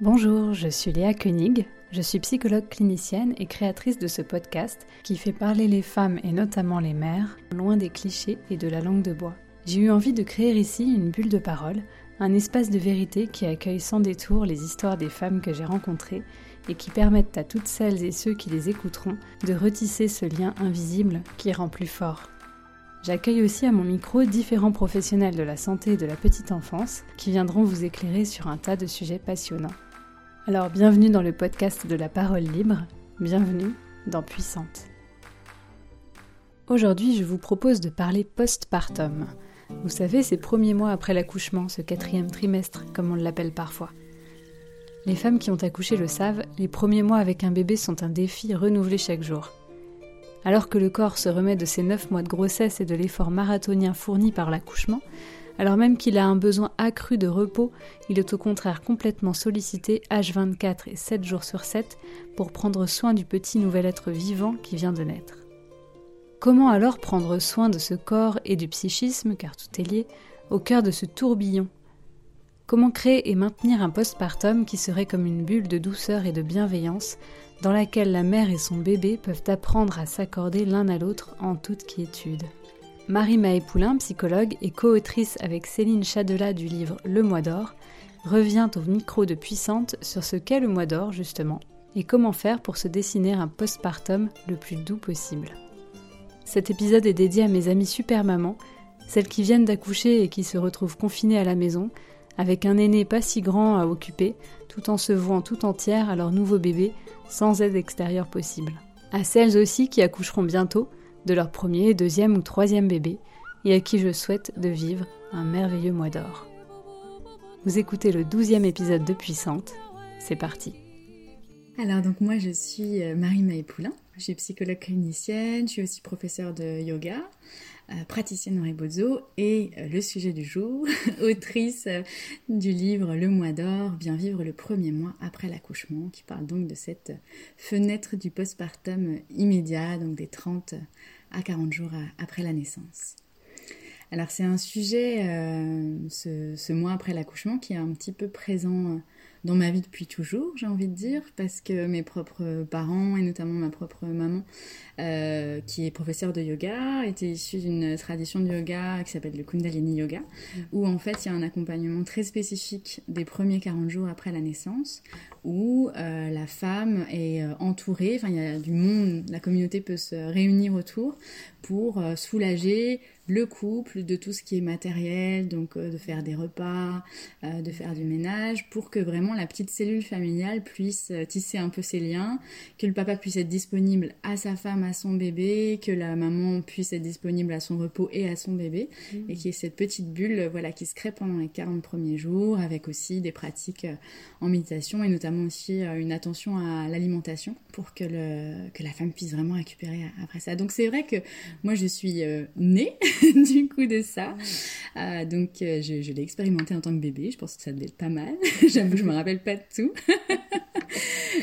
Bonjour, je suis Léa Koenig, je suis psychologue clinicienne et créatrice de ce podcast qui fait parler les femmes et notamment les mères loin des clichés et de la langue de bois. J'ai eu envie de créer ici une bulle de parole, un espace de vérité qui accueille sans détour les histoires des femmes que j'ai rencontrées et qui permettent à toutes celles et ceux qui les écouteront de retisser ce lien invisible qui rend plus fort. J'accueille aussi à mon micro différents professionnels de la santé et de la petite enfance qui viendront vous éclairer sur un tas de sujets passionnants. Alors bienvenue dans le podcast de la parole libre, bienvenue dans Puissante. Aujourd'hui je vous propose de parler postpartum. Vous savez, ces premiers mois après l'accouchement, ce quatrième trimestre comme on l'appelle parfois. Les femmes qui ont accouché le savent, les premiers mois avec un bébé sont un défi renouvelé chaque jour. Alors que le corps se remet de ses 9 mois de grossesse et de l'effort marathonien fourni par l'accouchement, alors même qu'il a un besoin accru de repos, il est au contraire complètement sollicité H24 et 7 jours sur 7 pour prendre soin du petit nouvel être vivant qui vient de naître. Comment alors prendre soin de ce corps et du psychisme, car tout est lié, au cœur de ce tourbillon? Comment créer et maintenir un postpartum qui serait comme une bulle de douceur et de bienveillance dans laquelle la mère et son bébé peuvent apprendre à s'accorder l'un à l'autre en toute quiétude. Marie Maé Poulain, psychologue et co-autrice avec Céline Chadela du livre Le Mois d'Or, revient au micro de Puissante sur ce qu'est le Mois d'Or justement et comment faire pour se dessiner un postpartum le plus doux possible. Cet épisode est dédié à mes amies super mamans, celles qui viennent d'accoucher et qui se retrouvent confinées à la maison, avec un aîné pas si grand à occuper, tout en se vouant tout entière à leur nouveau bébé, sans aide extérieure possible. À celles aussi qui accoucheront bientôt de leur premier, deuxième ou troisième bébé, et à qui je souhaite de vivre un merveilleux mois d'or. Vous écoutez le douzième épisode de Puissante, c'est parti. Alors donc moi je suis euh, Marie Poulain, je suis psychologue clinicienne, je suis aussi professeure de yoga. Euh, praticienne en rebozo et euh, le sujet du jour, autrice euh, du livre Le mois d'or, bien vivre le premier mois après l'accouchement, qui parle donc de cette fenêtre du postpartum immédiat, donc des 30 à 40 jours après la naissance. Alors c'est un sujet, ce, ce, mois après l'accouchement, qui est un petit peu présent dans ma vie depuis toujours, j'ai envie de dire, parce que mes propres parents, et notamment ma propre maman, euh, qui est professeure de yoga, était issue d'une tradition de yoga qui s'appelle le Kundalini Yoga, où en fait il y a un accompagnement très spécifique des premiers 40 jours après la naissance, où euh, la femme est euh, entourée, enfin il y a du monde, la communauté peut se réunir autour pour soulager le couple de tout ce qui est matériel, donc de faire des repas, de faire du ménage, pour que vraiment la petite cellule familiale puisse tisser un peu ses liens, que le papa puisse être disponible à sa femme, à son bébé, que la maman puisse être disponible à son repos et à son bébé, mmh. et qu'il y ait cette petite bulle voilà, qui se crée pendant les 40 premiers jours, avec aussi des pratiques en méditation et notamment aussi euh, une attention à l'alimentation pour que, le, que la femme puisse vraiment récupérer après ça. Donc c'est vrai que moi je suis euh, née du coup de ça. Euh, donc je, je l'ai expérimenté en tant que bébé. Je pense que ça devait être pas mal. J'avoue, je me rappelle pas de tout.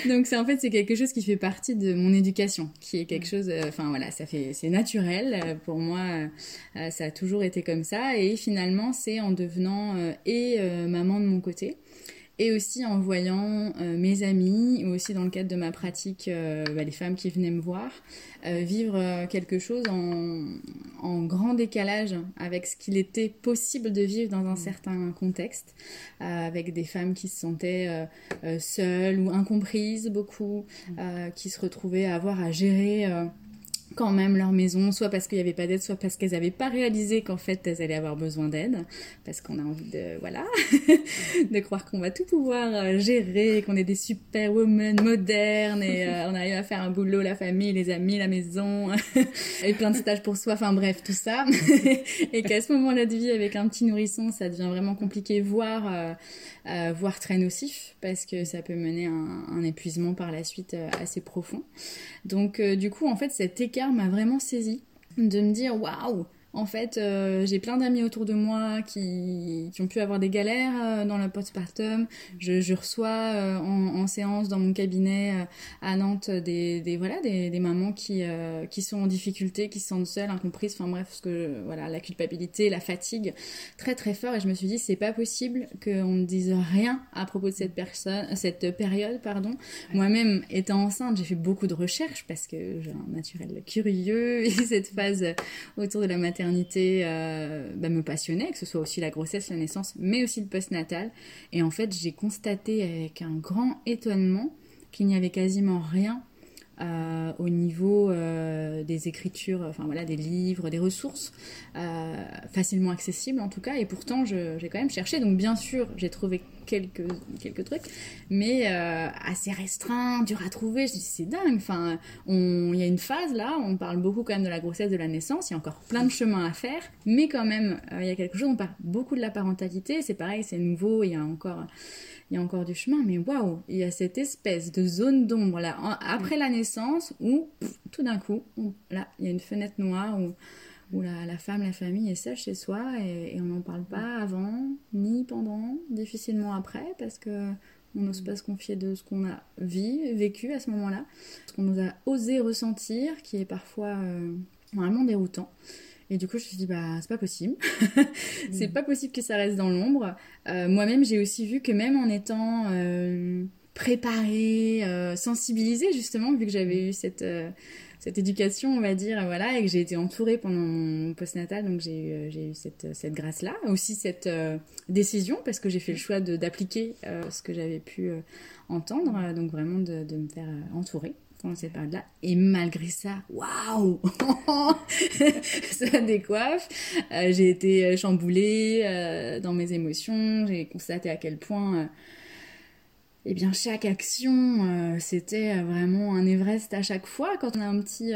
donc c'est en fait c'est quelque chose qui fait partie de mon éducation, qui est quelque chose. Enfin voilà, ça fait c'est naturel pour moi. ça a toujours été comme ça et finalement c'est en devenant et maman de mon côté et aussi en voyant euh, mes amis ou aussi dans le cadre de ma pratique, euh, bah, les femmes qui venaient me voir, euh, vivre quelque chose en, en, grand décalage avec ce qu'il était possible de vivre dans un mmh. certain contexte, avec des femmes qui se sentaient seules ou incomprises beaucoup, mmh. qui se retrouvaient à avoir à gérer quand même leur maison, soit parce qu'il n'y avait pas d'aide, soit parce qu'elles n'avaient pas réalisé qu'en fait elles allaient avoir besoin d'aide, parce qu'on a envie de voilà de croire qu'on va tout pouvoir euh, gérer, qu'on est des super women modernes et euh, on arrive à faire un boulot, la famille, les amis, la maison et plein de stages pour soi, enfin bref tout ça, et qu'à ce moment-là de vie avec un petit nourrisson, ça devient vraiment compliqué, voire euh, voire très nocif, parce que ça peut mener à un, épuisement par la suite assez profond. Donc du coup en fait cet écart m'a vraiment saisi de me dire waouh, En fait, euh, j'ai plein d'amis autour de moi qui, qui, ont pu avoir des galères euh, dans le postpartum. Je, je reçois euh, en, en, séance dans mon cabinet à Nantes des, des voilà des, des, mamans qui qui sont en difficulté, qui se sentent seules, incomprises. Enfin bref, parce que voilà la culpabilité, la fatigue, très très fort. Et je me suis dit c'est pas possible qu'on ne dise rien à propos de cette personne, cette période, pardon. Moi-même étant enceinte, j'ai fait beaucoup de recherches parce que j'ai un naturel curieux et cette phase autour de la maternité euh, bah, me passionnait, que ce soit aussi la grossesse, la naissance, mais aussi le postnatal. Et en fait, j'ai constaté avec un grand étonnement qu'il n'y avait quasiment rien euh, au niveau euh, des écritures, enfin voilà, des livres, des ressources euh, facilement accessibles en tout cas. Et pourtant, j'ai quand même cherché. Donc bien sûr, j'ai trouvé quelques quelques trucs, mais assez restreint, dur à trouver. Je dis c'est dingue. Enfin, il y a une phase là, on parle beaucoup quand même de la grossesse, de la naissance. Il y a encore plein de chemin à faire, mais quand même, il y a quelque chose. On parle beaucoup de la parentalité. C'est pareil, c'est nouveau. Il y a encore il y a encore du chemin, mais waouh, il y a cette espèce de zone d'ombre là, après la naissance, où tout d'un coup, là, il y a une fenêtre noire où, où la, la, femme, la famille est seule chez soi et, on n'en parle pas avant, ni pendant, difficilement après, parce que on n'ose pas se confier de ce qu'on a vu, vécu à ce moment-là, ce qu'on nous a osé ressentir, qui est parfois euh, vraiment déroutant. Et du coup, je me suis dit, bah, c'est pas possible. c'est mm. pas possible que ça reste dans l'ombre. Euh, moi-même, j'ai aussi vu que même en étant euh, préparée, euh, sensibilisée, justement, vu que j'avais eu cette, euh, cette éducation, on va dire, voilà, et que j'ai été entourée pendant mon postnatal, donc j'ai eu, eu cette, cette grâce-là. Aussi cette décision, parce que j'ai fait le choix d'appliquer ce que j'avais pu entendre, donc vraiment de, de me faire entourer pendant cette période-là. Et malgré ça, waouh Ça décoiffe. Euh, j'ai été chamboulée euh, dans mes émotions. J'ai constaté à quel point, euh, eh bien, chaque action, c'était vraiment un Everest à chaque fois. Quand on a un petit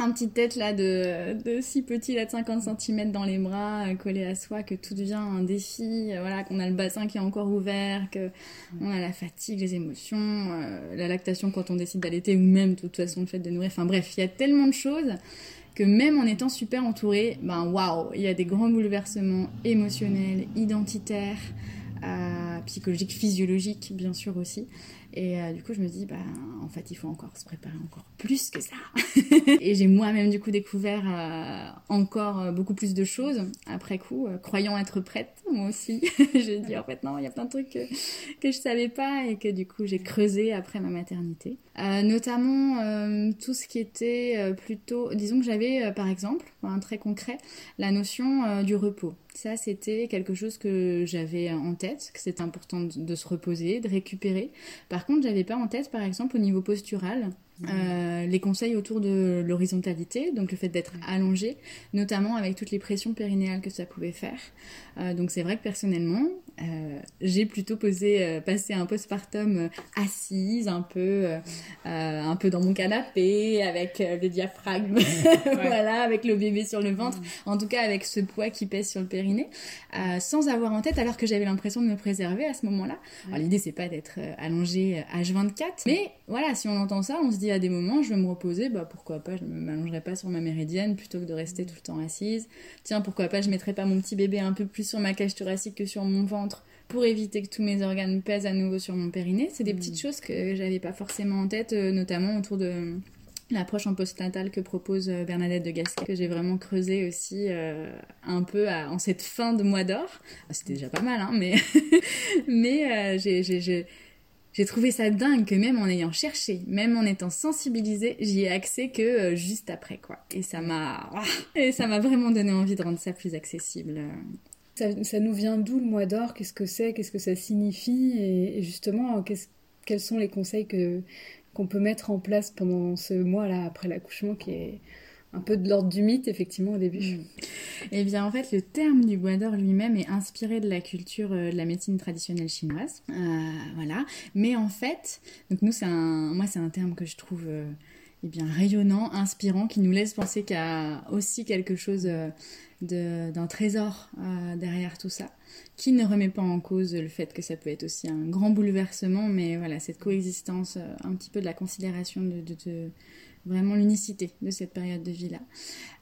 un petit tête là de, de si petit là de 50 cm dans les bras euh, collé à soi que tout devient un défi euh, voilà qu'on a le bassin qui est encore ouvert que on a la fatigue les émotions euh, la lactation quand on décide d'allaiter ou même de toute façon le fait de nourrir. Enfin bref il y a tellement de choses que même en étant super entouré ben waouh il y a des grands bouleversements émotionnels identitaires psychologiques physiologiques bien sûr aussi et euh, du coup, je me dis, bah, en fait, il faut encore se préparer encore plus que ça. et j'ai moi-même, du coup, découvert euh, encore euh, beaucoup plus de choses après coup, croyant être prête, moi aussi. j'ai dit, en fait, non, il y a plein de trucs que, que je savais pas et que du coup, j'ai creusé après ma maternité. notamment tout ce qui était plutôt, disons que j'avais, par exemple, un très concret, la notion du repos. Ça, c'était quelque chose que j'avais en tête, que c'était important de, se reposer, de récupérer. Contre, j'avais pas en tête, par exemple, au niveau postural, euh, les conseils autour de l'horizontalité, donc le fait d'être allongé, notamment avec toutes les pressions périnéales que ça pouvait faire. Euh, donc c'est vrai que personnellement, euh, j'ai plutôt posé, passé un postpartum assise, un peu, un peu dans mon canapé, avec le diaphragme, voilà, avec le bébé sur le ventre, en tout cas avec ce poids qui pèse sur le périnée, sans avoir en tête, alors que j'avais l'impression de me préserver à ce moment-là. Alors l'idée c'est pas d'être allongé H24, mais voilà, si on entend ça, on se dit à des moments, je vais me reposer, bah pourquoi pas, je ne m'allongerai pas sur ma méridienne plutôt que de rester tout le temps assise. Tiens, pourquoi pas, je mettrai pas mon petit bébé un peu plus sur ma cage thoracique que sur mon ventre pour éviter que tous mes organes pèsent à nouveau sur mon périnée. C'est des petites mm. choses que j'avais pas forcément en tête, euh, notamment autour de l'approche en postnatal que propose euh, Bernadette de Gasquet, que j'ai vraiment creusé aussi euh, un peu en cette fin de mois d'or. C'était déjà pas mal, hein, mais, mais j'ai j'ai trouvé ça dingue que même en ayant cherché, même en étant sensibilisée, j'y ai accès que euh, juste après quoi. Et ça m'a et vraiment donné envie de rendre ça plus accessible. Ça, nous vient d'où le mois d'or? Qu'est-ce que c'est? Qu'est-ce que ça signifie? Et, justement, quels sont les conseils qu'on peut mettre en place pendant ce mois-là après l'accouchement qui est un peu de l'ordre du mythe, effectivement, au début. Mm. Eh bien, en fait, le terme du bois d'or lui-même est inspiré de la culture euh, de la médecine traditionnelle chinoise. Euh, voilà. Mais en fait, donc nous, c'est un, moi, c'est un terme que je trouve euh, eh bien, rayonnant, inspirant, qui nous laisse penser qu'il y a aussi quelque chose d'un trésor derrière tout ça, qui ne remet pas en cause le fait que ça peut être aussi un grand bouleversement, mais voilà, cette coexistence, un petit peu de la considération de vraiment l'unicité de cette période de vie-là.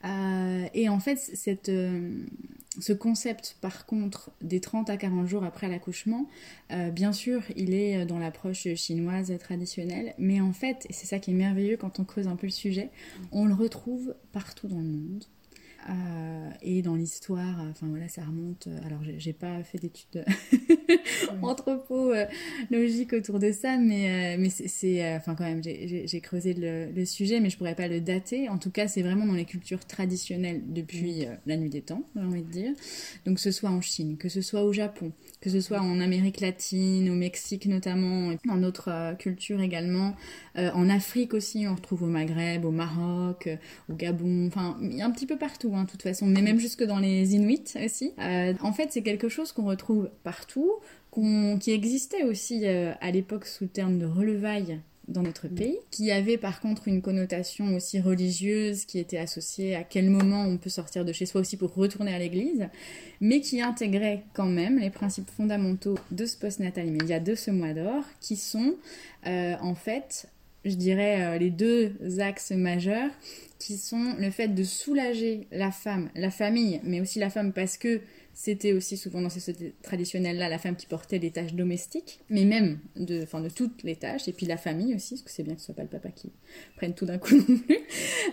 Euh, et en fait, cette, euh, ce concept, par contre, des 30 à 40 jours après l'accouchement, euh, bien sûr, il est dans l'approche chinoise traditionnelle, mais en fait, et c'est ça qui est merveilleux quand on creuse un peu le sujet, on le retrouve partout dans le monde. Et dans l'histoire, enfin voilà, ça remonte. Alors, j'ai pas fait d'études anthropologiques autour de ça, mais, euh, mais c'est. Enfin, quand même, j'ai creusé le, le, sujet, mais je pourrais pas le dater. En tout cas, c'est vraiment dans les cultures traditionnelles depuis la nuit des temps, j'ai envie de dire. Donc, que ce soit en Chine, que ce soit au Japon, que ce soit en Amérique latine, au Mexique notamment, dans d'autres cultures également. en Afrique aussi, on retrouve au Maghreb, au Maroc, au Gabon, enfin, un petit peu partout. Hein de toute façon, mais même jusque dans les Inuits aussi. Euh, en fait, c'est quelque chose qu'on retrouve partout, qui existait aussi euh, à l'époque sous le terme de relevailles dans notre pays, qui avait par contre une connotation aussi religieuse qui était associée à quel moment on peut sortir de chez soi aussi pour retourner à l'église, mais qui intégrait quand même les principes fondamentaux de ce postnatal immédiat, de ce mois d'or, qui sont euh, en fait, je dirais, les deux axes majeurs qui sont le fait de soulager la femme, la famille, mais aussi la femme parce que c'était aussi souvent dans ces sociétés traditionnelles-là la femme qui portait les tâches domestiques, mais même de, enfin, de toutes les tâches, et puis la famille aussi, parce que c'est bien que ce soit pas le papa qui prenne tout d'un coup non plus.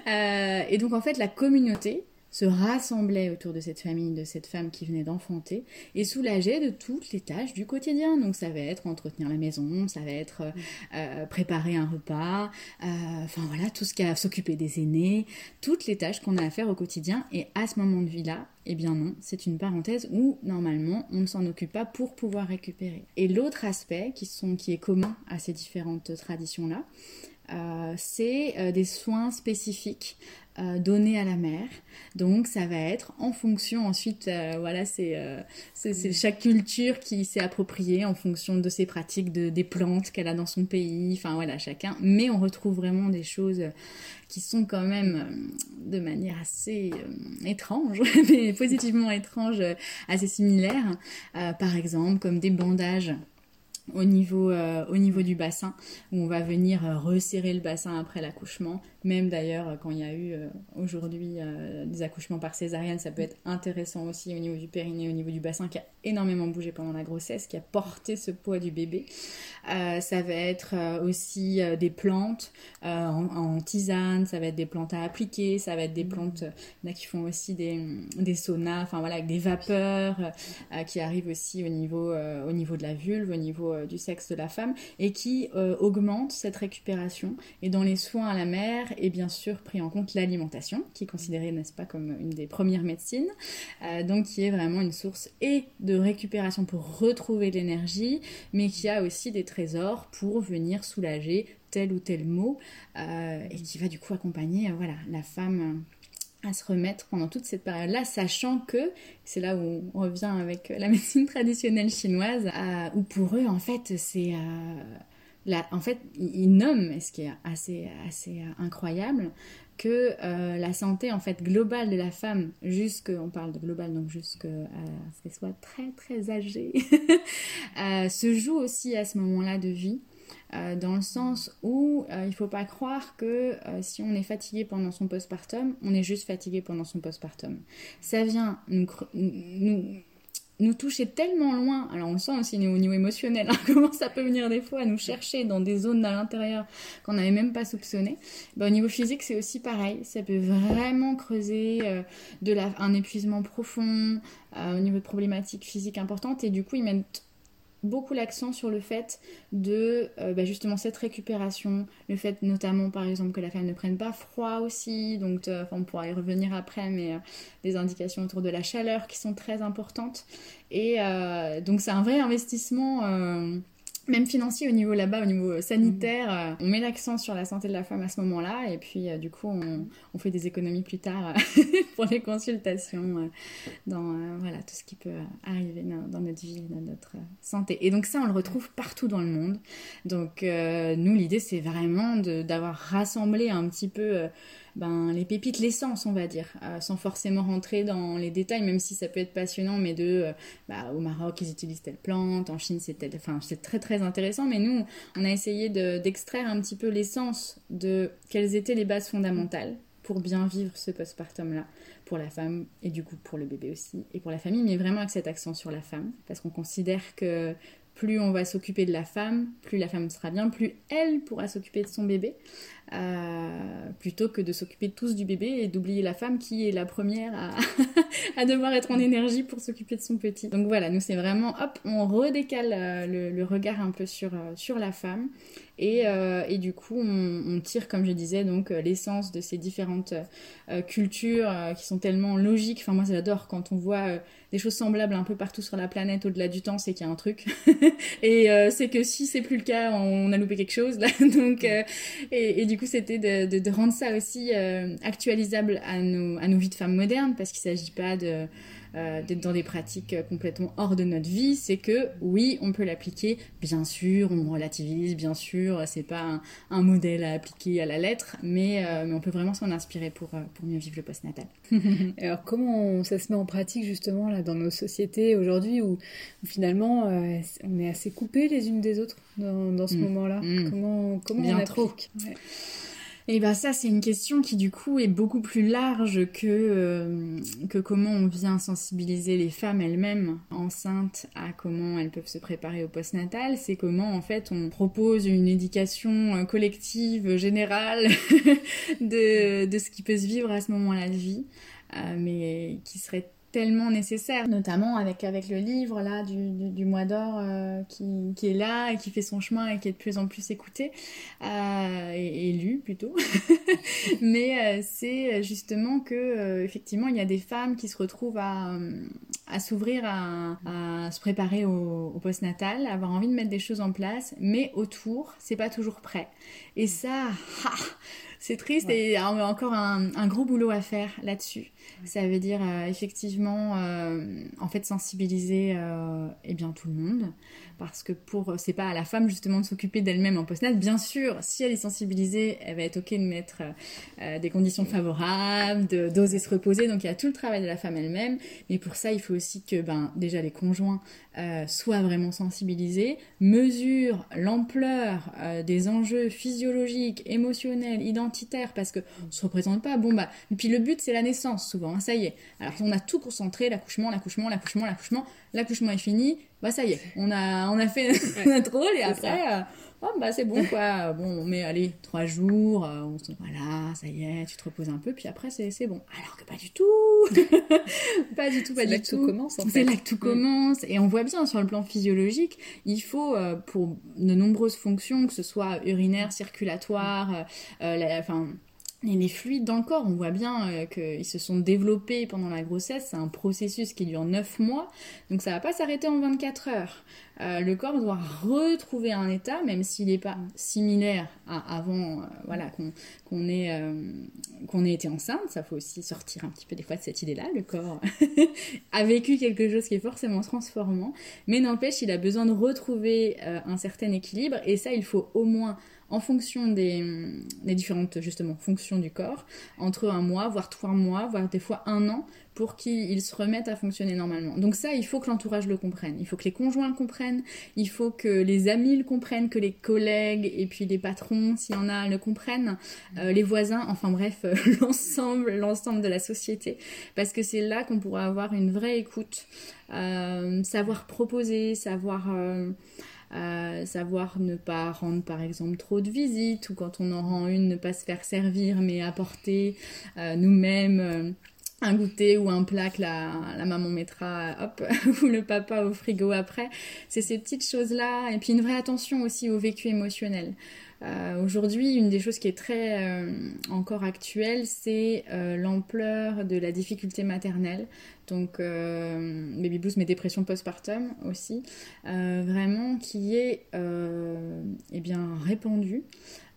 Euh, et donc en fait la communauté, se rassemblaient autour de cette famille, de cette femme qui venait d'enfanter, et soulageaient de toutes les tâches du quotidien. Donc ça va être entretenir la maison, ça va être euh, euh, préparer un repas, euh, enfin voilà, tout ce qui a s'occuper des aînés, toutes les tâches qu'on a à faire au quotidien. Et à ce moment de vie-là, eh bien non, c'est une parenthèse où normalement on ne s'en occupe pas pour pouvoir récupérer. Et l'autre aspect qui, sont, qui est commun à ces différentes traditions-là, c'est des soins spécifiques euh, donné à la mère. Donc ça va être en fonction ensuite, euh, voilà, euh, c'est chaque culture qui s'est appropriée en fonction de ses pratiques, de, des plantes qu'elle a dans son pays, enfin voilà, chacun. Mais on retrouve vraiment des choses qui sont quand même de manière assez étrange, mais positivement étrange, assez similaires. par exemple, comme des bandages au niveau, euh, au niveau du bassin, où on va venir euh, resserrer le bassin après l'accouchement. Même d'ailleurs, quand il y a eu euh, aujourd'hui des accouchements par césarienne, ça peut être intéressant aussi au niveau du périnée, au niveau du bassin, qui a énormément bougé pendant la grossesse, qui a porté ce poids du bébé. ça va être aussi des plantes en, tisane, ça va être des plantes à appliquer, ça va être des plantes là, qui font aussi des, des saunas, enfin voilà, avec des vapeurs qui arrivent aussi au niveau, au niveau de la vulve, au niveau euh, du sexe de la femme et qui euh, augmente cette récupération. Et dans les soins à la mère est bien sûr pris en compte l'alimentation, qui est considérée, n'est-ce pas, comme une des premières médecines, euh, donc qui est vraiment une source et de récupération pour retrouver l'énergie, mais qui a aussi des trésors pour venir soulager tel ou tel mot, et qui va du coup accompagner voilà, la femme à se remettre pendant toute cette période-là, sachant que, c'est là où on revient avec la médecine traditionnelle chinoise, euh, où pour eux, en fait, c'est... Euh, en fait, ils nomment, ce qui est assez, assez euh, incroyable, que la santé en fait globale de la femme, jusque, on parle de global, donc jusqu'à ce qu'elle soit très très âgée, se joue aussi à ce moment-là de vie. Euh, dans le sens où euh, il ne faut pas croire que euh, si on est fatigué pendant son postpartum, on est juste fatigué pendant son postpartum. Ça vient nous, toucher tellement loin, alors on le sent aussi au niveau émotionnel, hein, comment ça peut venir des fois à nous chercher dans des zones à l'intérieur qu'on n'avait même pas soupçonné. Bah, au niveau physique, c'est aussi pareil, ça peut vraiment creuser un épuisement profond, au niveau de problématiques physiques importantes, et du coup ils mettent beaucoup l'accent sur le fait de euh, bah, justement cette récupération, le fait notamment par exemple que la femme ne prenne pas froid aussi, donc euh, on pourra y revenir après, mais euh, des indications autour de la chaleur qui sont très importantes. Et donc c'est un vrai investissement même financier au niveau là-bas, au niveau sanitaire, euh, on met l'accent sur la santé de la femme à ce moment-là, et puis euh, du coup, on, on, fait des économies plus tard euh, pour les consultations, dans voilà tout ce qui peut arriver dans, notre vie, dans notre santé. Et donc ça, on le retrouve partout dans le monde. Donc nous, l'idée, c'est vraiment d'avoir rassemblé un petit peu ben, les pépites, l'essence, on va dire, sans forcément rentrer dans les détails, même si ça peut être passionnant, mais de, bah, au Maroc, ils utilisent telle plante, en Chine, c'est enfin, c'est très très intéressant, mais nous, on a essayé d'extraire un petit peu l'essence de quelles étaient les bases fondamentales pour bien vivre ce postpartum-là, pour la femme et du coup pour le bébé aussi, et pour la famille, mais vraiment avec cet accent sur la femme, parce qu'on considère que plus on va s'occuper de la femme, plus la femme sera bien, plus elle pourra s'occuper de son bébé, euh, plutôt que de s'occuper tous du bébé et d'oublier la femme qui est la première à, devoir être en énergie pour s'occuper de son petit. Donc voilà, nous c'est vraiment, hop, on redécale euh, le, regard un peu sur, euh, la femme et, du coup, on, tire, comme je disais, donc l'essence de ces différentes cultures qui sont tellement logiques. Enfin, moi, j'adore quand on voit des choses semblables un peu partout sur la planète au-delà du temps, c'est qu'il y a un truc. et c'est que si c'est plus le cas, on a loupé quelque chose. Là. donc, et, du coup, c'était de, rendre ça aussi actualisable à nos, à nos vies de femmes modernes, parce qu'il ne s'agit pas de euh, d'être dans des pratiques euh, complètement hors de notre vie, c'est que oui, on peut l'appliquer, bien sûr, on relativise, bien sûr, c'est pas un, modèle à appliquer à la lettre, mais, euh, mais on peut vraiment s'en inspirer pour, pour mieux vivre le post-natal. Alors comment ça se met en pratique justement là dans nos sociétés aujourd'hui où, finalement on est assez coupés les unes des autres dans, dans ce mm. moment-là mm. Comment, comment bien on trop. Et bien ça, c'est une question qui du coup est beaucoup plus large que, euh, que comment on vient sensibiliser les femmes elles-mêmes enceintes à comment elles peuvent se préparer au postnatal. C'est comment en fait on propose une éducation euh, collective, générale de, de ce qui peut se vivre à ce moment-là de vie, euh, mais qui serait tellement nécessaire, notamment avec, avec le livre là du, du, mois d'or euh, qui, qui, est là et qui fait son chemin et qui est de plus en plus écouté euh, et, lu plutôt. Mais euh, c'est justement que effectivement il y a des femmes qui se retrouvent à, à s'ouvrir à, à, se préparer au, au postnatal, avoir envie de mettre des choses en place, mais autour c'est pas toujours prêt. Et ça, c'est triste et y a encore un, un, gros boulot à faire là-dessus. Ça veut dire euh, effectivement, euh, en fait, sensibiliser euh, eh bien tout le monde, parce que pour c'est pas à la femme justement de s'occuper d'elle-même en postnatal. Bien sûr, si elle est sensibilisée, elle va être ok de mettre des conditions favorables, d'oser se reposer. Donc il y a tout le travail de la femme elle-même, mais pour ça, il faut aussi que ben déjà les conjoints soient vraiment sensibilisés, mesurent l'ampleur des enjeux physiologiques, émotionnels, identitaires, parce que on se représente pas. Bon bah, et puis le but c'est la naissance souvent. Ça y est. Alors on a tout concentré, l'accouchement, l'accouchement, l'accouchement, l'accouchement. L'accouchement est fini. Bah ça y est, on a on a fait notre rôle et après. Euh, oh, bah c'est bon quoi. Bon, on met allez trois jours. Euh, on se voilà, ça y est, tu te reposes un peu, puis après c'est c'est bon. Alors que pas du tout, pas du tout, pas du tout. tout commence. C'est là que tout commence et on voit bien sur le plan physiologique, il faut euh, pour de nombreuses fonctions, que ce soit urinaire, circulatoire, enfin les fluides dans le corps, on voit bien euh, qu'ils se sont développés pendant la grossesse. C'est un processus qui dure 9 mois, donc ça va pas s'arrêter en 24 heures. Euh, le corps doit retrouver un état, même s'il n'est pas similaire à avant, euh, voilà, qu'on ait, qu'on ait été enceinte. Ça faut aussi sortir un petit peu des fois de cette idée-là. Le corps a vécu quelque chose qui est forcément transformant, mais n'empêche, il a besoin de retrouver un certain équilibre, et ça, il faut au moins en fonction des, différentes justement fonctions du corps, entre un mois, voire trois mois, voire des fois un an, pour qu'ils se remettent à fonctionner normalement. Donc ça, il faut que l'entourage le comprenne, il faut que les conjoints le comprennent, il faut que les amis le comprennent, que les collègues et puis les patrons, s'il y en a, le comprennent, euh, les voisins, enfin bref, l'ensemble, l'ensemble de la société, parce que c'est là qu'on pourra avoir une vraie écoute, euh, savoir proposer, savoir savoir ne pas rendre par exemple trop de visites ou quand on en rend une ne pas se faire servir mais apporter euh, nous-mêmes euh, un goûter ou un plat que la, maman mettra hop ou le papa au frigo après c'est ces petites choses là et puis une vraie attention aussi au vécu émotionnel euh, Aujourd'hui, une des choses qui est très euh, encore actuelle, c'est euh, l'ampleur de la difficulté maternelle. Donc, baby blues, mais dépression postpartum aussi, vraiment qui est eh bien répandue.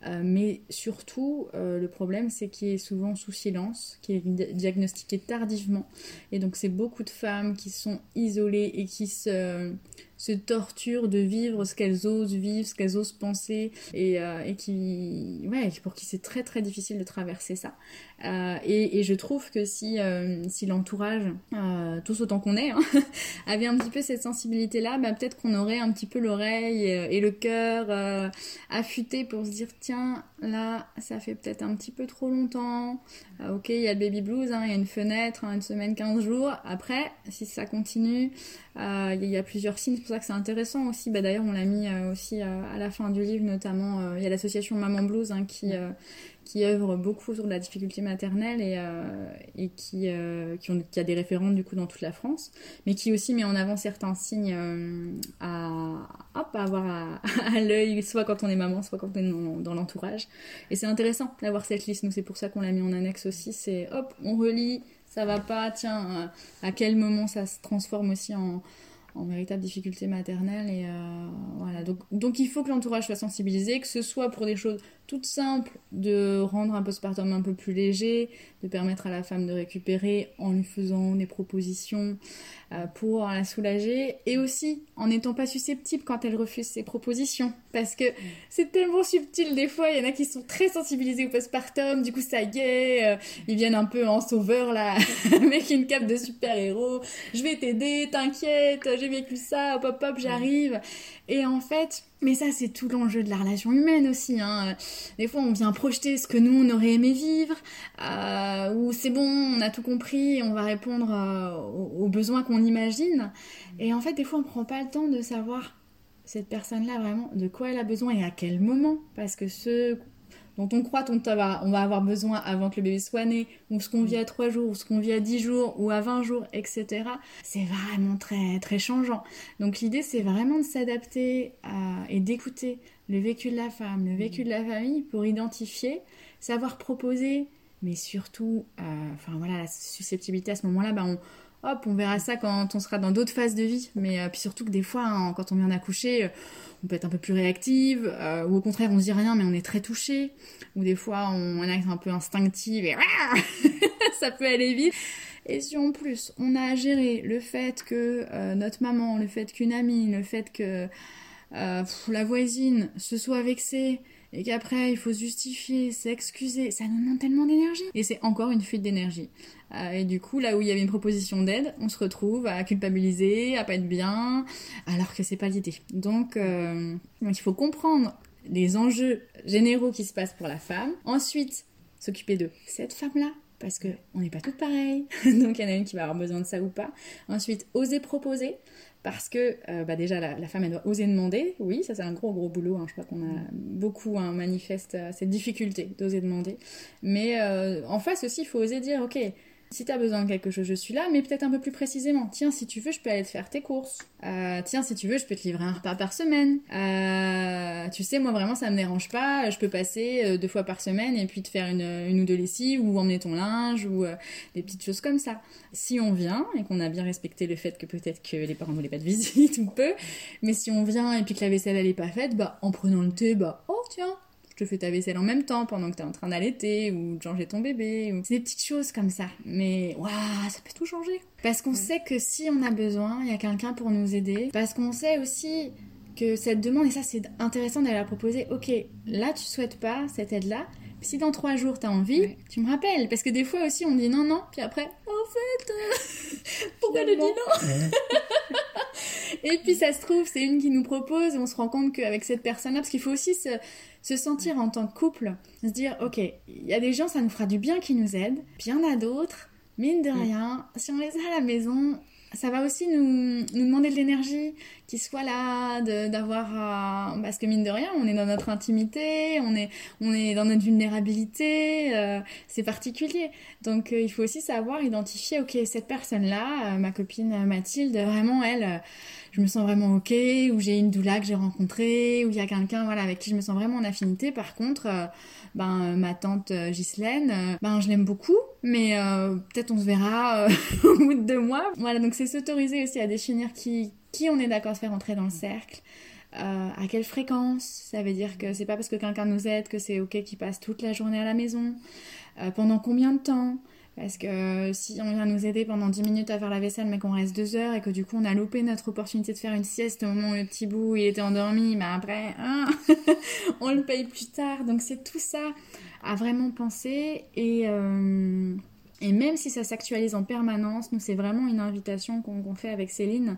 Mais surtout, le problème, c'est qu'il est souvent sous silence, qui est diagnostiqué tardivement. Et donc, c'est beaucoup de femmes qui sont isolées et qui se se torturent de vivre ce qu'elles osent vivre, ce qu'elles osent penser, et, euh, qui, ouais, pour qui c'est très très difficile de traverser ça. Euh, et, je trouve que si, euh, si l'entourage, tous autant qu'on est, hein, avait un petit peu cette sensibilité-là, bah, peut-être qu'on aurait un petit peu l'oreille et, le cœur affûté pour se dire tiens, là, ça fait peut-être un petit peu trop longtemps. ok, il y a le baby blues, hein, il y a une fenêtre, hein, une semaine, 15 jours. Après, si ça continue, il y a plusieurs signes, pour ça que c'est intéressant aussi. Bah, D'ailleurs, on l'a mis aussi à la fin du livre, notamment, il y a l'association Maman Blues hein, qui qui œuvre beaucoup sur la difficulté maternelle et, euh, et qui, euh, qui, ont, qui, a des référents du coup dans toute la France, mais qui aussi met en avant certains signes euh, à, hop, à avoir à, à l'œil, soit quand on est maman, soit quand on est dans, dans l'entourage. Et c'est intéressant d'avoir cette liste, nous c'est pour ça qu'on l'a mis en annexe aussi, c'est hop, on relit, ça va pas, tiens, à quel moment ça se transforme aussi en en véritable difficulté maternelle. Et euh, voilà. Donc, donc il faut que l'entourage soit sensibilisé, que ce soit pour des choses toutes simples, de rendre un postpartum un peu plus léger, de permettre à la femme de récupérer en lui faisant des propositions euh, pour la soulager, et aussi en n'étant pas susceptible quand elle refuse ses propositions. Parce que c'est tellement subtil des fois, il y en a qui sont très sensibilisés au postpartum, du coup ça y est, euh, ils viennent un peu en sauveur là, avec une cape de super-héros, je vais t'aider, t'inquiète, j'ai vécu ça, hop hop hop, j'arrive. Et en fait, mais ça c'est tout l'enjeu de la relation humaine aussi. Hein. Des fois on vient projeter ce que nous on aurait aimé vivre, euh, ou c'est bon, on a tout compris, on va répondre euh, aux, besoins qu'on imagine. Et en fait des fois on prend pas le temps de savoir cette personne-là vraiment de quoi elle a besoin et à quel moment. Parce que ce dont on croit qu'on va, avoir besoin avant que le bébé soit né, ou ce qu'on vit à 3 jours, ou ce qu'on vit à 10 jours, ou à 20 jours, etc. C'est vraiment très, très changeant. Donc l'idée, c'est vraiment de s'adapter et d'écouter le vécu de la femme, le vécu de la famille pour identifier, savoir proposer, mais surtout, euh, enfin voilà, la susceptibilité à ce moment-là, bah on, hop, on verra ça quand on sera dans d'autres phases de vie. Mais euh, puis surtout que des fois, hein, quand on vient d'accoucher, euh, on peut être un peu plus réactive, euh, ou au contraire, on se dit rien, mais on est très touché. Ou des fois, on, est un peu instinctive et ça peut aller vite. Et si en plus, on a à gérer le fait que notre maman, le fait qu'une amie, le fait que la voisine se soit vexée, et qu'après il faut se justifier, s'excuser, ça nous demande tellement d'énergie. Et c'est encore une fuite d'énergie. Euh, et du coup, là où il y avait une proposition d'aide, on se retrouve à culpabiliser, à pas être bien, alors que c'est pas l'idée. Donc, euh, il faut comprendre les enjeux généraux qui se passent pour la femme. Ensuite, s'occuper de cette femme-là, parce que on n'est pas toutes pareilles. donc il y en a une qui va avoir besoin de ça ou pas. Ensuite, oser proposer parce que euh, bah déjà la, femme elle doit oser demander, oui ça c'est un gros gros boulot, hein. je crois qu'on a beaucoup hein, manifeste cette difficulté d'oser demander, mais en face aussi il faut oser dire ok si tu as besoin de quelque chose, je suis là, mais peut-être un peu plus précisément. Tiens, si tu veux, je peux aller te faire tes courses. Euh, tiens, si tu veux, je peux te livrer un repas par semaine. Euh, tu sais, moi vraiment, ça me dérange pas. Je peux passer euh, deux fois par semaine et puis te faire une, une ou deux lessives ou emmener ton linge ou des petites choses comme ça. Si on vient et qu'on a bien respecté le fait que peut-être que les parents ne voulaient pas de visite ou peu, mais si on vient et puis que la vaisselle elle est pas faite, bah en prenant le thé, bah oh tiens, te fais ta vaisselle en même temps pendant que tu es en train d'allaiter ou de changer ton bébé. Ou... C'est des petites choses comme ça. Mais waouh, ça peut tout changer. Parce qu'on sait que si on a besoin, il y a quelqu'un pour nous aider. Parce qu'on sait aussi que cette demande, et ça c'est intéressant d'aller la proposer, ok, là tu souhaites pas cette aide-là, si dans trois jours t'as envie, tu me rappelles. Parce que des fois aussi on dit non, non, puis après, en fait, euh, pourquoi le dit non Et puis ça se trouve, c'est une qui nous propose, on se rend compte qu'avec cette personne-là, parce qu'il faut aussi se, se sentir en tant que couple, se dire, ok, il y a des gens, ça nous fera du bien qui nous aident, puis il y en a d'autres, mine de rien, si on les a à la maison, ça va aussi nous, nous demander de l'énergie, qui soit là, d'avoir... Euh, parce que mine de rien, on est dans notre intimité, on est, on est dans notre vulnérabilité, euh, c'est particulier. Donc euh, il faut aussi savoir identifier, ok, cette personne-là, ma copine Mathilde, vraiment, elle je me sens vraiment ok, ou j'ai une doula que j'ai rencontrée, ou il y a quelqu'un voilà, avec qui je me sens vraiment en affinité. Par contre, euh, ben, ma tante euh, Ghislaine, euh, ben, je l'aime beaucoup, mais peut-être on se verra au bout de deux mois. Voilà, donc c'est s'autoriser aussi à définir qui, qui on est d'accord de faire entrer dans le cercle. à quelle fréquence? Ça veut dire que c'est pas parce que quelqu'un nous aide que c'est ok qu'il passe toute la journée à la maison. pendant combien de temps? Parce que si on vient nous aider pendant 10 minutes à faire la vaisselle, mais qu'on reste 2 heures et que du coup on a loupé notre opportunité de faire une sieste au moment où le petit bout il était endormi, mais après, hein, on le paye plus tard. Donc c'est tout ça à vraiment penser et, euh, même si ça s'actualise en permanence, nous c'est vraiment une invitation qu'on fait avec Céline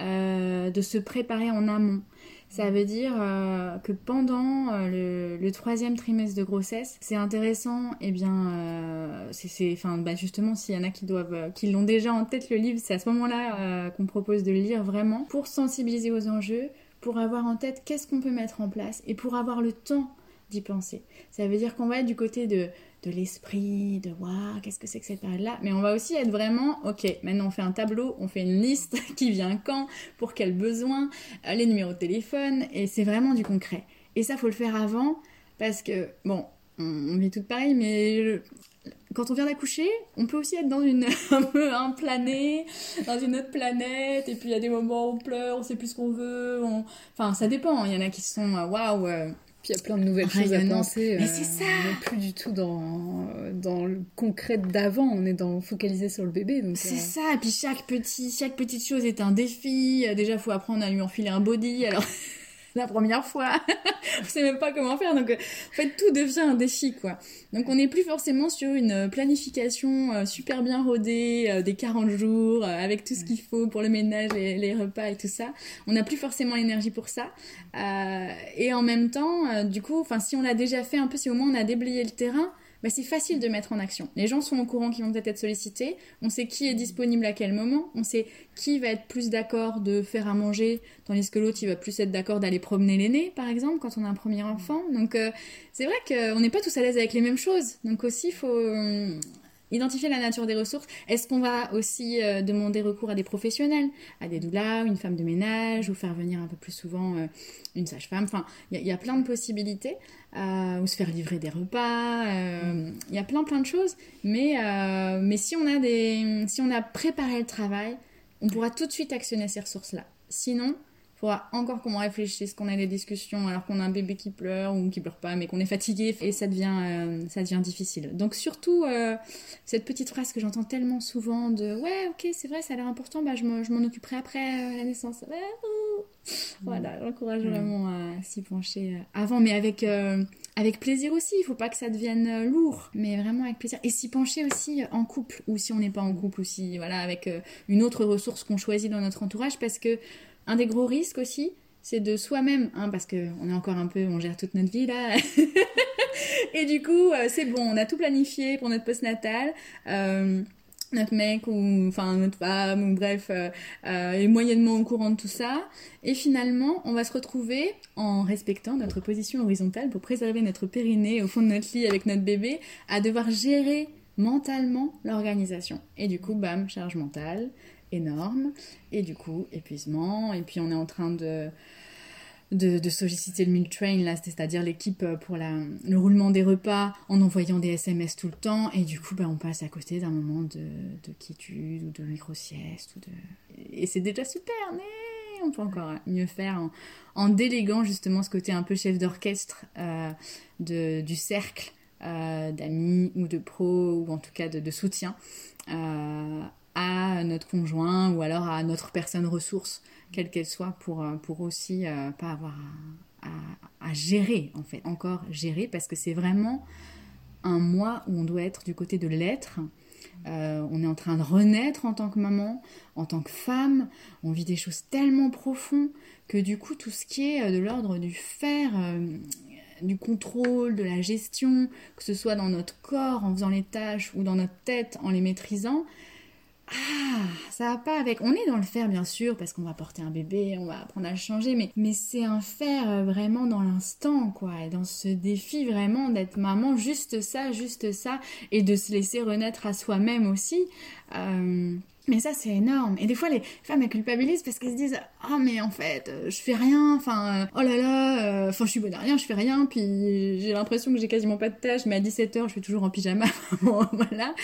euh, de se préparer en amont. Ça veut dire euh, que pendant euh, le, troisième trimestre de grossesse, c'est intéressant, et eh bien, euh, c'est, enfin, bah justement, s'il y en a qui doivent, qui l'ont déjà en tête le livre, c'est à ce moment-là qu'on propose de le lire vraiment pour sensibiliser aux enjeux, pour avoir en tête qu'est-ce qu'on peut mettre en place et pour avoir le temps d'y penser. Ça veut dire qu'on va être du côté de de l'esprit, de waouh, qu'est-ce que c'est que cette période-là? Mais on va aussi être vraiment, ok, maintenant on fait un tableau, on fait une liste qui vient quand, pour quels besoins, euh, les numéros de téléphone, et c'est vraiment du concret. Et ça, faut le faire avant, parce que, bon, on, vit tout pareil, mais quand on vient d'accoucher, on peut aussi être dans une un peu un plané, dans une autre planète, et puis il y a des moments où on pleure, on sait plus ce qu'on veut, enfin ça dépend. Il y en a qui sont euh, waouh, euh, il y a plein de nouvelles choses à penser. Mais c'est ça On n'est plus du tout dans, dans le concret d'avant, on est dans focalisé sur le bébé. C'est euh. ça, et puis chaque, petit, chaque petite chose est un défi. Déjà, il faut apprendre à lui enfiler un body, alors la première fois. on sait même pas comment faire. Donc, en fait, tout devient un défi, quoi. Donc, on n'est plus forcément sur une planification euh, super bien rodée, euh, des 40 jours, euh, avec tout ce qu'il faut pour le ménage, et les repas et tout ça. On n'a plus forcément l'énergie pour ça. et en même temps, du coup, enfin, si on l'a déjà fait un peu, si au moins on a déblayé le terrain, bah, c'est facile de mettre en action. Les gens sont au courant qu'ils vont peut-être être sollicités, on sait qui est disponible à quel moment, on sait qui va être plus d'accord de faire à manger, tandis que l'autre il va plus être d'accord d'aller promener l'aîné, par exemple, quand on a un premier enfant. Donc euh, c'est vrai qu'on n'est pas tous à l'aise avec les mêmes choses. Donc aussi, il faut euh, identifier la nature des ressources. Est-ce qu'on va aussi euh, demander recours à des professionnels, à des doulas, une femme de ménage, ou faire venir un peu plus souvent une sage-femme? Enfin, il y, a plein de possibilités. Euh, ou se faire livrer des repas. Euh, il y a plein plein de choses. Mais, euh, mais si, on a des, si on a préparé le travail, on pourra tout de suite actionner ces ressources-là. Sinon, faudra encore qu'on réfléchisse, qu'on ait des discussions alors qu'on a un bébé qui pleure ou qui pleure pas, mais qu'on est fatigué et ça devient, ça devient difficile. Donc surtout, cette petite phrase que j'entends tellement souvent de « Ouais, ok, c'est vrai, ça a l'air important, bah, je m'en occuperai après la naissance. Voilà, j'encourage mm. vraiment à s'y pencher euh, avant, mais avec, euh, avec plaisir aussi. Il faut pas que ça devienne euh, lourd, mais vraiment avec plaisir. Et s'y pencher aussi en couple, ou si on n'est pas en couple aussi, voilà, avec une autre ressource qu'on choisit dans notre entourage, parce que un des gros risques aussi, c'est de soi-même, hein, parce que on est encore un peu, on gère toute notre vie là. Et du coup, c'est bon, on a tout planifié pour notre post-natal notre mec ou enfin notre femme ou bref euh, euh, est moyennement au courant de tout ça. Et finalement on va se retrouver en respectant notre position horizontale pour préserver notre périnée au fond de notre lit avec notre bébé à devoir gérer mentalement l'organisation. Et du coup bam charge mentale énorme et du coup épuisement et puis on est en train de de, solliciter le meal train, là, c'est-à-dire l'équipe euh, pour le roulement des repas en envoyant des SMS tout le temps. Et du coup, bah, on passe à côté d'un moment de, de, quiétude ou de micro-sieste. Ou de... Et c'est déjà super, mais on peut encore mieux faire en, en déléguant justement ce côté un peu chef d'orchestre euh, du cercle euh, d'amis ou de pros, ou en tout cas de soutien à notre conjoint ou alors à notre personne ressource quelle qu'elle soit, pour, euh, pour aussi euh, pas avoir à, gérer, en fait, encore gérer, parce que c'est vraiment un mois où on doit être du côté de l'être. Euh, on est en train de renaître en tant que maman, en tant que femme. On vit des choses tellement profondes que du coup, tout ce qui est de l'ordre du faire, du contrôle, de la gestion, que ce soit dans notre corps en faisant les tâches ou dans notre tête en les maîtrisant, ah, ça va pas avec. On est dans le faire, bien sûr, parce qu'on va porter un bébé, on va apprendre à le changer, mais, mais c'est un faire euh, vraiment dans l'instant, quoi. Et dans ce défi vraiment d'être maman, juste ça, juste ça, et de se laisser renaître à soi-même aussi. Euh, Mais ça, c'est énorme. Et des fois, les femmes, elles culpabilisent parce qu'elles se disent Ah, mais en fait, euh, je fais rien. Enfin, euh, oh là là, euh, enfin, je suis bonne à rien, je fais rien. Puis j'ai l'impression que j'ai quasiment pas de tâches, mais à 17h, je suis toujours en pyjama. voilà.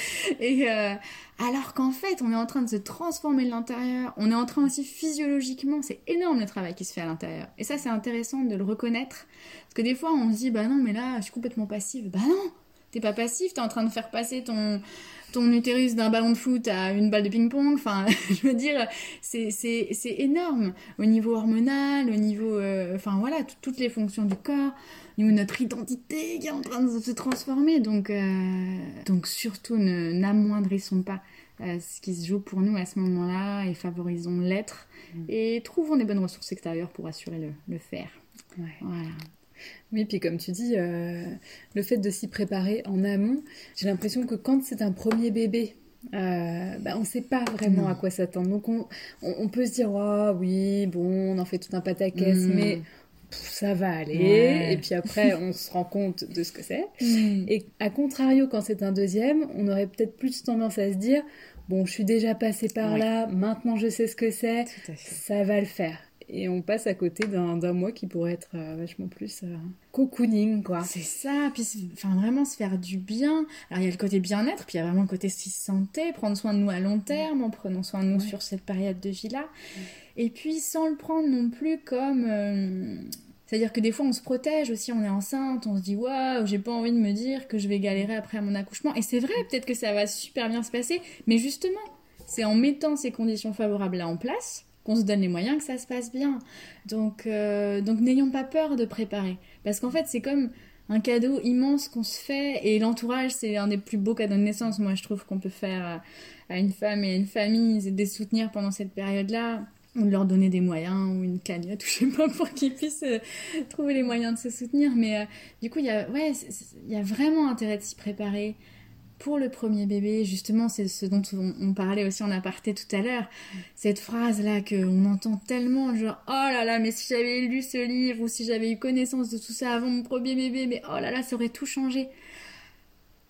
Et alors qu'en fait, on est en train de se transformer de l'intérieur. On est en train aussi physiologiquement, c'est énorme le travail qui se fait à l'intérieur. Et ça, c'est intéressant de le reconnaître. Parce que des fois, on se dit Bah non, mais là, je suis complètement passive. Bah non, t'es pas passif, t'es en train de faire passer ton ton utérus d'un ballon de foot à une balle de ping-pong. Enfin, je veux dire, c'est énorme au niveau hormonal, au niveau, euh, enfin voilà, toutes les fonctions du corps, au niveau de notre identité qui est en train de se transformer. Donc, euh, donc surtout, n'amoindrissons pas euh, ce qui se joue pour nous à ce moment-là et favorisons l'être mm. et trouvons des bonnes ressources extérieures pour assurer le, le faire. Voilà. Oui, puis comme tu dis, euh, le fait de s'y préparer en amont, j'ai l'impression que quand c'est un premier bébé, euh, bah, on ne sait pas vraiment à quoi s'attendre. Donc on, peut se dire, oh, oui, bon, on en fait tout un pataquès, mm. mais ça va aller. Et puis après, on se rend compte de ce que c'est. Mm. Et à contrario, quand c'est un deuxième, on aurait peut-être plus tendance à se dire, bon, je suis déjà passée par là, maintenant je sais ce que c'est, ça va le faire et on passe à côté d'un mois qui pourrait être euh, vachement plus euh, cocooning, quoi. C'est ça, puis enfin, vraiment se faire du bien. Alors il y a le côté bien-être, puis il y a vraiment le côté santé, prendre soin de nous à long terme, en prenant soin de nous sur cette période de vie-là. Et puis sans le prendre non plus comme... Euh, c'est-à-dire que des fois on se protège aussi, on est enceinte, on se dit waouh, j'ai pas envie de me dire que je vais galérer après mon accouchement. Et c'est vrai, peut-être que ça va super bien se passer, mais justement, c'est en mettant ces conditions favorables là en place qu'on se donne les moyens, que ça se passe bien. Donc, euh, donc n'ayons pas peur de préparer. Parce qu'en fait, c'est comme un cadeau immense qu'on se fait. Et l'entourage, c'est un des plus beaux cadeaux de naissance, moi, je trouve qu'on peut faire à une femme et à une famille. C'est de les soutenir pendant cette période-là. Ou de leur donner des moyens, ou une cagnotte, ou je sais pas, pour qu'ils puissent euh, trouver les moyens de se soutenir. Mais euh, du coup, il ouais, il y a vraiment intérêt de s'y préparer pour le premier bébé, justement, c'est ce dont on, parlait aussi en aparté tout à l'heure, cette phrase-là qu'on entend tellement, genre, oh là là, mais si j'avais lu ce livre ou si j'avais eu connaissance de tout ça avant mon premier bébé, mais oh là là, ça aurait tout changé.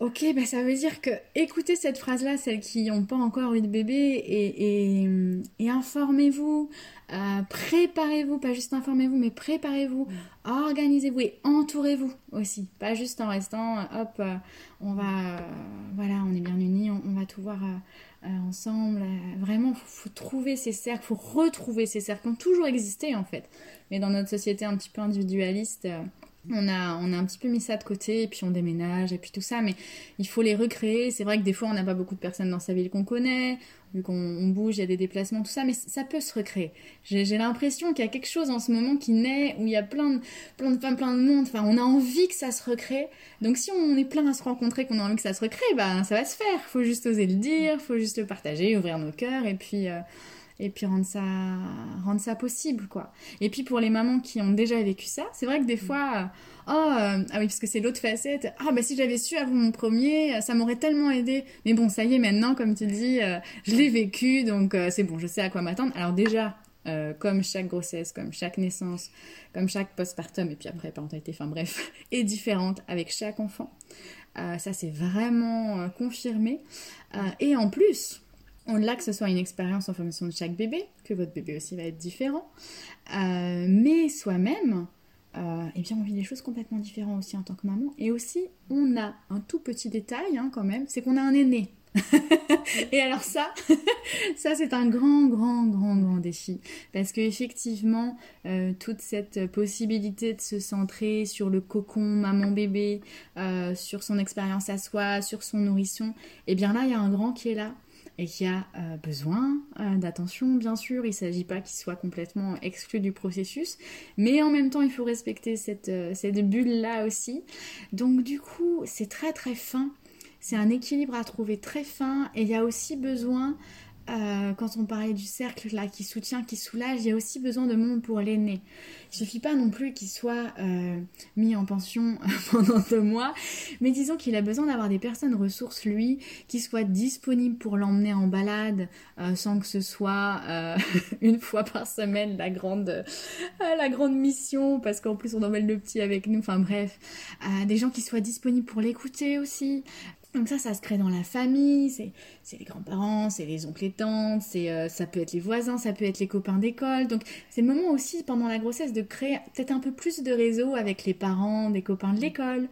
Ok, bah ça veut dire que écoutez cette phrase-là, celles qui n'ont pas encore eu de bébé, et, et, informez-vous, euh, préparez-vous, pas juste informez-vous, mais préparez-vous, mm. organisez-vous et entourez-vous aussi. Pas juste en restant, euh, hop, euh, on va, voilà, on est bien unis, on, va tout voir ensemble. vraiment, il faut, faut, trouver ces cercles, il faut retrouver ces cercles qui ont toujours existé en fait. Mais dans notre société un petit peu individualiste, on a, on a un petit peu mis ça de côté, et puis on déménage, et puis tout ça, mais il faut les recréer. C'est vrai que des fois, on n'a pas beaucoup de personnes dans sa ville qu'on connaît, vu qu'on bouge, il y a des déplacements, tout ça, mais ça peut se recréer. J'ai l'impression qu'il y a quelque chose en ce moment qui naît, où il y a plein de, plein de plein de monde, enfin, on a envie que ça se recrée. Donc si on est plein à se rencontrer, qu'on a envie que ça se recrée, ben, ça va se faire. Faut juste oser le dire, faut juste le partager, ouvrir nos cœurs, et puis... Euh, et puis rendre ça, rendre ça possible, quoi. Et puis pour les mamans qui ont déjà vécu ça, c'est vrai que des fois, euh, oh, euh, ah oui, parce que c'est l'autre facette, ah bah si j'avais su avant mon premier, ça m'aurait tellement aidé. Mais bon, ça y est, maintenant, comme tu dis, euh, je l'ai vécu, donc c'est bon, je sais à quoi m'attendre. Alors déjà, comme chaque grossesse, comme chaque naissance, comme chaque postpartum, et puis après parentalité, enfin bref, est différente avec chaque enfant. ça c'est vraiment confirmé. et en plus, au-delà que ce soit une expérience en fonction de chaque bébé, que votre bébé aussi va être différent, euh, mais soi-même, euh, eh bien on vit des choses complètement différentes aussi en tant que maman. Et aussi, on a un tout petit détail hein, quand même, c'est qu'on a un aîné. et alors ça, ça c'est un grand, grand, grand, grand défi. Parce que effectivement, euh, toute cette possibilité de se centrer sur le cocon maman-bébé, sur son expérience à soi, sur son nourrisson, eh bien là, il y a un grand qui est là et qui a euh, besoin euh, d'attention, bien sûr. Il ne s'agit pas qu'il soit complètement exclu du processus, mais en même temps, il faut respecter cette, euh, cette bulle-là aussi. Donc, du coup, c'est très très fin. C'est un équilibre à trouver très fin et il y a aussi besoin euh, quand on parlait du cercle là qui soutient, qui soulage, il y a aussi besoin de monde pour l'aîné. Il suffit pas non plus qu'il soit euh, mis en pension pendant deux mois, mais disons qu'il a besoin d'avoir des personnes ressources lui, qui soient disponibles pour l'emmener en balade euh, sans que ce soit une fois par semaine la grande la grande mission parce qu'en plus on emmène le petit avec nous. Enfin bref, des gens qui soient disponibles pour l'écouter aussi, Donc ça, ça se crée dans la famille, c'est les grands-parents, c'est les oncles et tantes, c'est euh, ça peut être les voisins, ça peut être les copains d'école. Donc c'est le moment aussi pendant la grossesse de créer peut-être un peu plus de réseau avec les parents, des copains de l'école,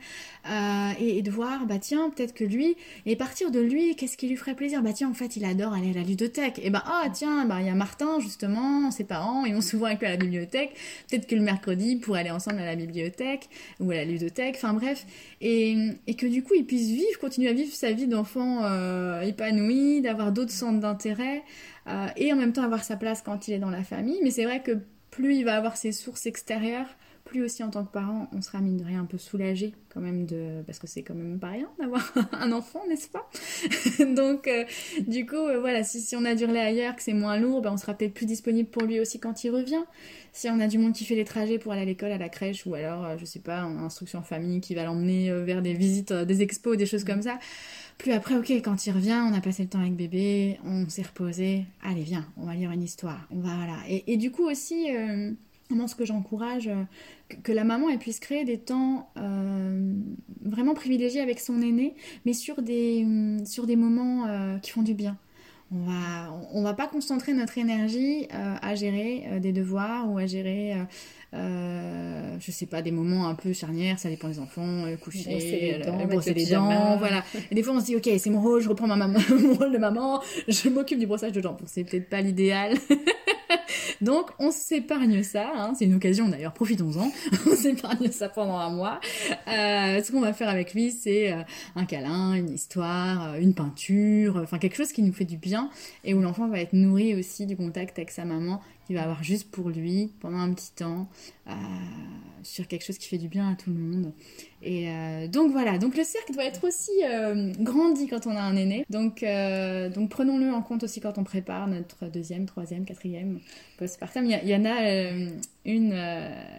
euh, et, de voir, bah tiens, peut-être que lui, et partir de lui, qu'est-ce qui lui ferait plaisir? Bah tiens, en fait, il adore aller à la ludothèque. Et bah ah tiens, bah il y a Martin justement, ses parents, ils vont souvent avec lui à la bibliothèque. Peut-être que le mercredi, pour aller ensemble à la bibliothèque ou à la ludothèque. Enfin bref, et, et que du coup, ils puissent vivre, continuer à vivre sa vie d'enfant euh, épanoui, d'avoir d'autres centres d'intérêt euh, et en même temps avoir sa place quand il est dans la famille. Mais c'est vrai que plus il va avoir ses sources extérieures, aussi en tant que parent, on sera mine de rien un peu soulagé quand même de parce que c'est quand même pas rien d'avoir un enfant, n'est-ce pas? Donc euh, du coup voilà, si, si, on a du relais ailleurs, que c'est moins lourd, ben, on sera peut-être plus disponible pour lui aussi quand il revient. Si on a du monde qui fait les trajets pour aller à l'école, à la crèche ou alors je sais pas, instruction en famille qui va l'emmener vers des visites, des expos, des choses comme ça plus après, ok, quand il revient, on a passé le temps avec bébé, on s'est reposé, allez viens, on va lire une histoire, on va voilà. Et, du coup aussi, euh, ce que j'encourage, euh, que, la maman elle puisse créer des temps euh, vraiment privilégiés avec son aîné, mais sur des, sur des moments euh, qui font du bien. On va, on va pas concentrer notre énergie à gérer des devoirs ou à gérer je sais pas, des moments un peu charnières, ça dépend des enfants, coucher, brosser les dents, brosser les dents voilà. Et des fois on se dit, ok, c'est mon rôle, je reprends ma maman, mon rôle de maman, je m'occupe du brossage de dents. Bon, c'est peut-être pas l'idéal. Donc on s'épargne ça, hein. c'est une occasion d'ailleurs, profitons-en, on s'épargne ça pendant un mois. Euh, ce qu'on va faire avec lui, c'est euh, un câlin, une histoire, euh, une peinture, enfin quelque chose qui nous fait du bien et où l'enfant va être nourri aussi du contact avec sa maman qu'il va avoir juste pour lui pendant un petit temps sur quelque chose qui fait du bien à tout le monde. Et euh, donc voilà, donc le cercle doit être aussi euh, grandi quand on a un aîné. Donc, euh, donc prenons-le en compte aussi quand on prépare notre deuxième, troisième, quatrième postpartum. Il y, en a une,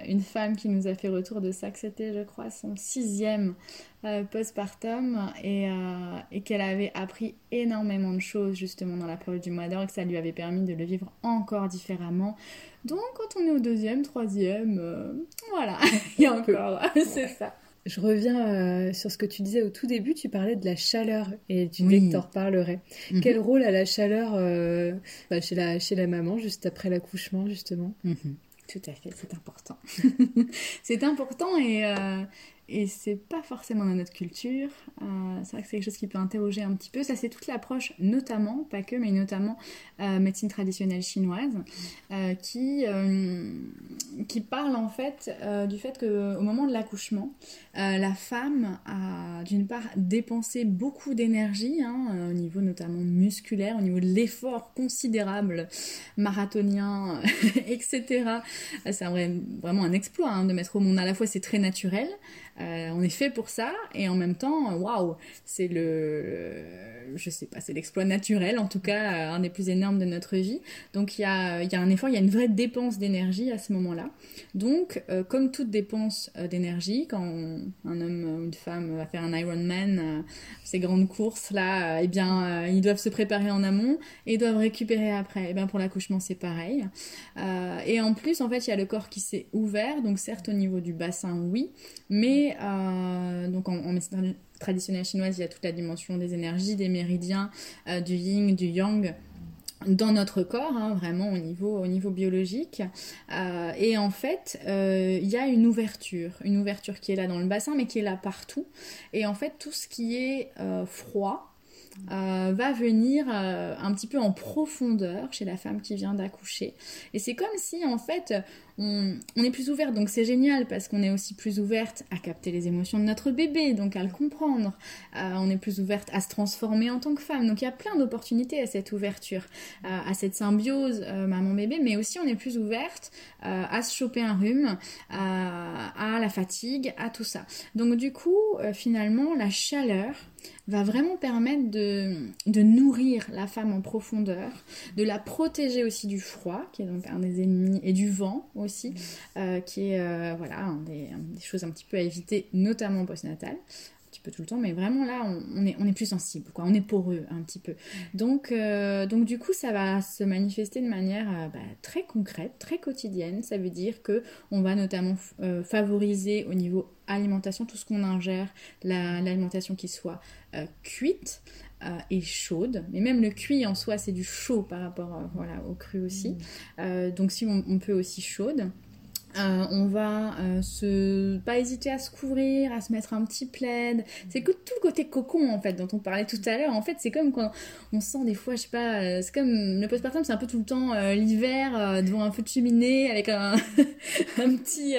une femme qui nous a fait retour de ça, que c'était, je crois, son sixième postpartum et, et qu'elle avait appris énormément de choses justement dans la période du mois d'or et que ça lui avait permis de le vivre encore différemment. Donc quand on est au deuxième, troisième, voilà, il y a encore, c'est ça. Je reviens euh, sur ce que tu disais au tout début, tu parlais de la chaleur et tu disais que tu en reparlerais. Mhm. Quel rôle a la chaleur euh, bah, chez, la, chez la maman juste après l'accouchement justement? Mhm. Tout à fait, c'est important. c'est important et, euh, et c'est pas forcément dans notre culture. Euh, c'est vrai que c'est quelque chose qui peut interroger un petit peu. Ça, c'est toute l'approche, notamment, pas que, mais notamment euh, médecine traditionnelle chinoise, euh, qui, qui parle en fait du fait qu'au moment de l'accouchement, la femme a d'une part dépensé beaucoup d'énergie, hein, au niveau notamment musculaire, au niveau de l'effort considérable marathonien, etc. C'est vraiment un exploit hein, de mettre au monde. À la fois, c'est très naturel. Euh, on est fait pour ça et en même temps, waouh, c'est le, je sais pas, c'est l'exploit naturel, en tout cas un des plus énormes de notre vie. Donc il y a, y a un effort, il y a une vraie dépense d'énergie à ce moment-là. Donc euh, comme toute dépense euh, d'énergie, quand un homme ou une femme va faire un Ironman, ces grandes courses là, eh bien ils doivent se préparer en amont et doivent récupérer après. Eh bien pour l'accouchement c'est pareil. et en plus en fait il y a le corps qui s'est ouvert, donc certes au niveau du bassin oui, mais euh, donc en, médecine traditionnelle chinoise, il y a toute la dimension des énergies, des méridiens, euh, du yin, du yang dans notre corps, hein, vraiment au niveau, au niveau biologique. Euh, et en fait, il y a une ouverture, une ouverture qui est là dans le bassin, mais qui est là partout. Et en fait, tout ce qui est froid, euh, va venir euh, un petit peu en profondeur chez la femme qui vient d'accoucher. Et c'est comme si en fait on, est plus ouverte, donc c'est génial parce qu'on est aussi plus ouverte à capter les émotions de notre bébé, donc à le comprendre. Euh, on est plus ouverte à se transformer en tant que femme. Donc il y a plein d'opportunités à cette ouverture, à cette symbiose maman-bébé, mais aussi on est plus ouverte à se choper un rhume, à la fatigue, à tout ça. Donc du coup, finalement, la chaleur va vraiment permettre de, nourrir la femme en profondeur, de la protéger aussi du froid, qui est donc un des ennemis, et du vent aussi, euh, qui est euh, voilà, des, choses un petit peu à éviter, notamment postnatal petit peu tout le temps, mais vraiment là, on, est, on est plus sensible, quoi. On est poreux un petit peu. Donc, euh, donc du coup, ça va se manifester de manière bah, très concrète, très quotidienne. Ça veut dire que on va notamment favoriser au niveau alimentation tout ce qu'on ingère, l'alimentation qui soit cuite. Et chaude, mais même le cuit en soi c'est du chaud par rapport voilà, au cru aussi. Mmh. donc si on, peut aussi chaude, euh, on va euh, se pas hésiter à se couvrir, à se mettre un petit plaid. C'est que tout le côté cocon en fait dont on parlait tout à l'heure. En fait, c'est comme quand on sent des fois, je sais pas, euh, c'est comme le postpartum, c'est un peu tout le temps l'hiver devant un feu de cheminée avec un, un petit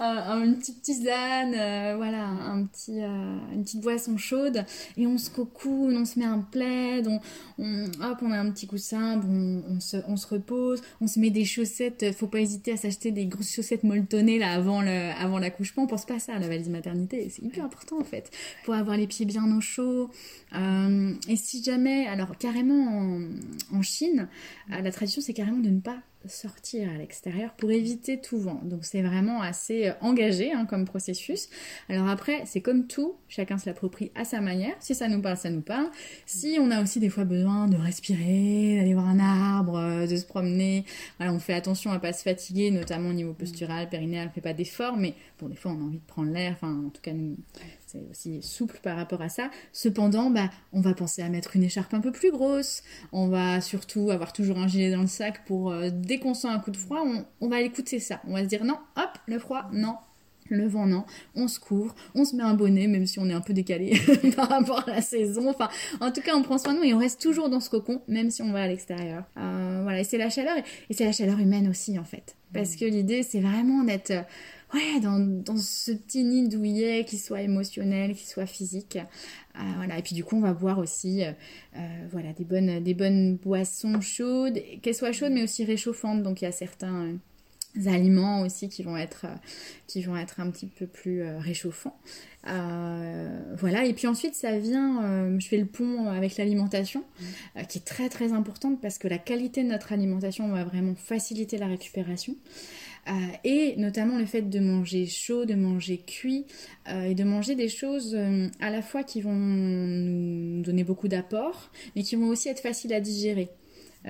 un, une petite tisane, voilà, un petit une petite boisson chaude et on se cocoune, on se met un plaid, on, hop, on a un petit coussin, on se on se repose, on se met des chaussettes. Faut pas hésiter à s'acheter des grosses chaussettes molletonnées là avant le, avant l'accouchement, on pense pas à ça, la valise maternité. C'est hyper important en fait pour avoir les pieds bien au chaud. Euh, et si jamais, alors carrément en, Chine, euh, la tradition c'est carrément de ne pas sortir à l'extérieur pour éviter tout vent. Donc c'est vraiment assez euh, engagé hein, comme processus. Alors après, c'est comme tout, chacun se l'approprie à sa manière. Si ça nous parle, ça nous parle. Si on a aussi des fois besoin de respirer, d'aller voir un arbre, euh, de se promener, voilà, on fait attention à pas se fatiguer, notamment au niveau postural, périnéal, on fait pas d'efforts, mais bon, des fois on a envie de prendre l'air, enfin en tout cas nous, c'est aussi souple par rapport à ça. Cependant, bah, on va penser à mettre une écharpe un peu plus grosse. On va surtout avoir toujours un gilet dans le sac pour euh, dès qu'on sent un coup de froid, on, va écouter ça. On va se dire non, hop, le froid, non. Le vent, non. On se couvre, on se met un bonnet, même si on est un peu décalé par rapport à la saison. Enfin, en tout cas, on prend soin de nous et on reste toujours dans ce cocon, même si on va à l'extérieur. Euh, voilà, et c'est la chaleur, et c'est la chaleur humaine aussi, en fait. Parce mmh. que l'idée, c'est vraiment d'être ouais, dans, dans ce petit nid douillet qui soit émotionnel, qui soit physique. Euh, voilà. Et puis du coup, on va boire aussi euh, euh, voilà, des, bonnes, des bonnes boissons chaudes, qu'elles soient chaudes mais aussi réchauffantes. Donc il y a certains aliments aussi qui vont être, qui vont être un petit peu plus réchauffants. voilà, et puis ensuite ça vient, je fais le pont avec l'alimentation, qui est très très importante parce que la qualité de notre alimentation va vraiment faciliter la récupération. Euh, et notamment le fait de manger chaud, de manger cuit euh, et de manger des choses euh, à la fois qui vont nous donner beaucoup d'apports, mais qui vont aussi être faciles à digérer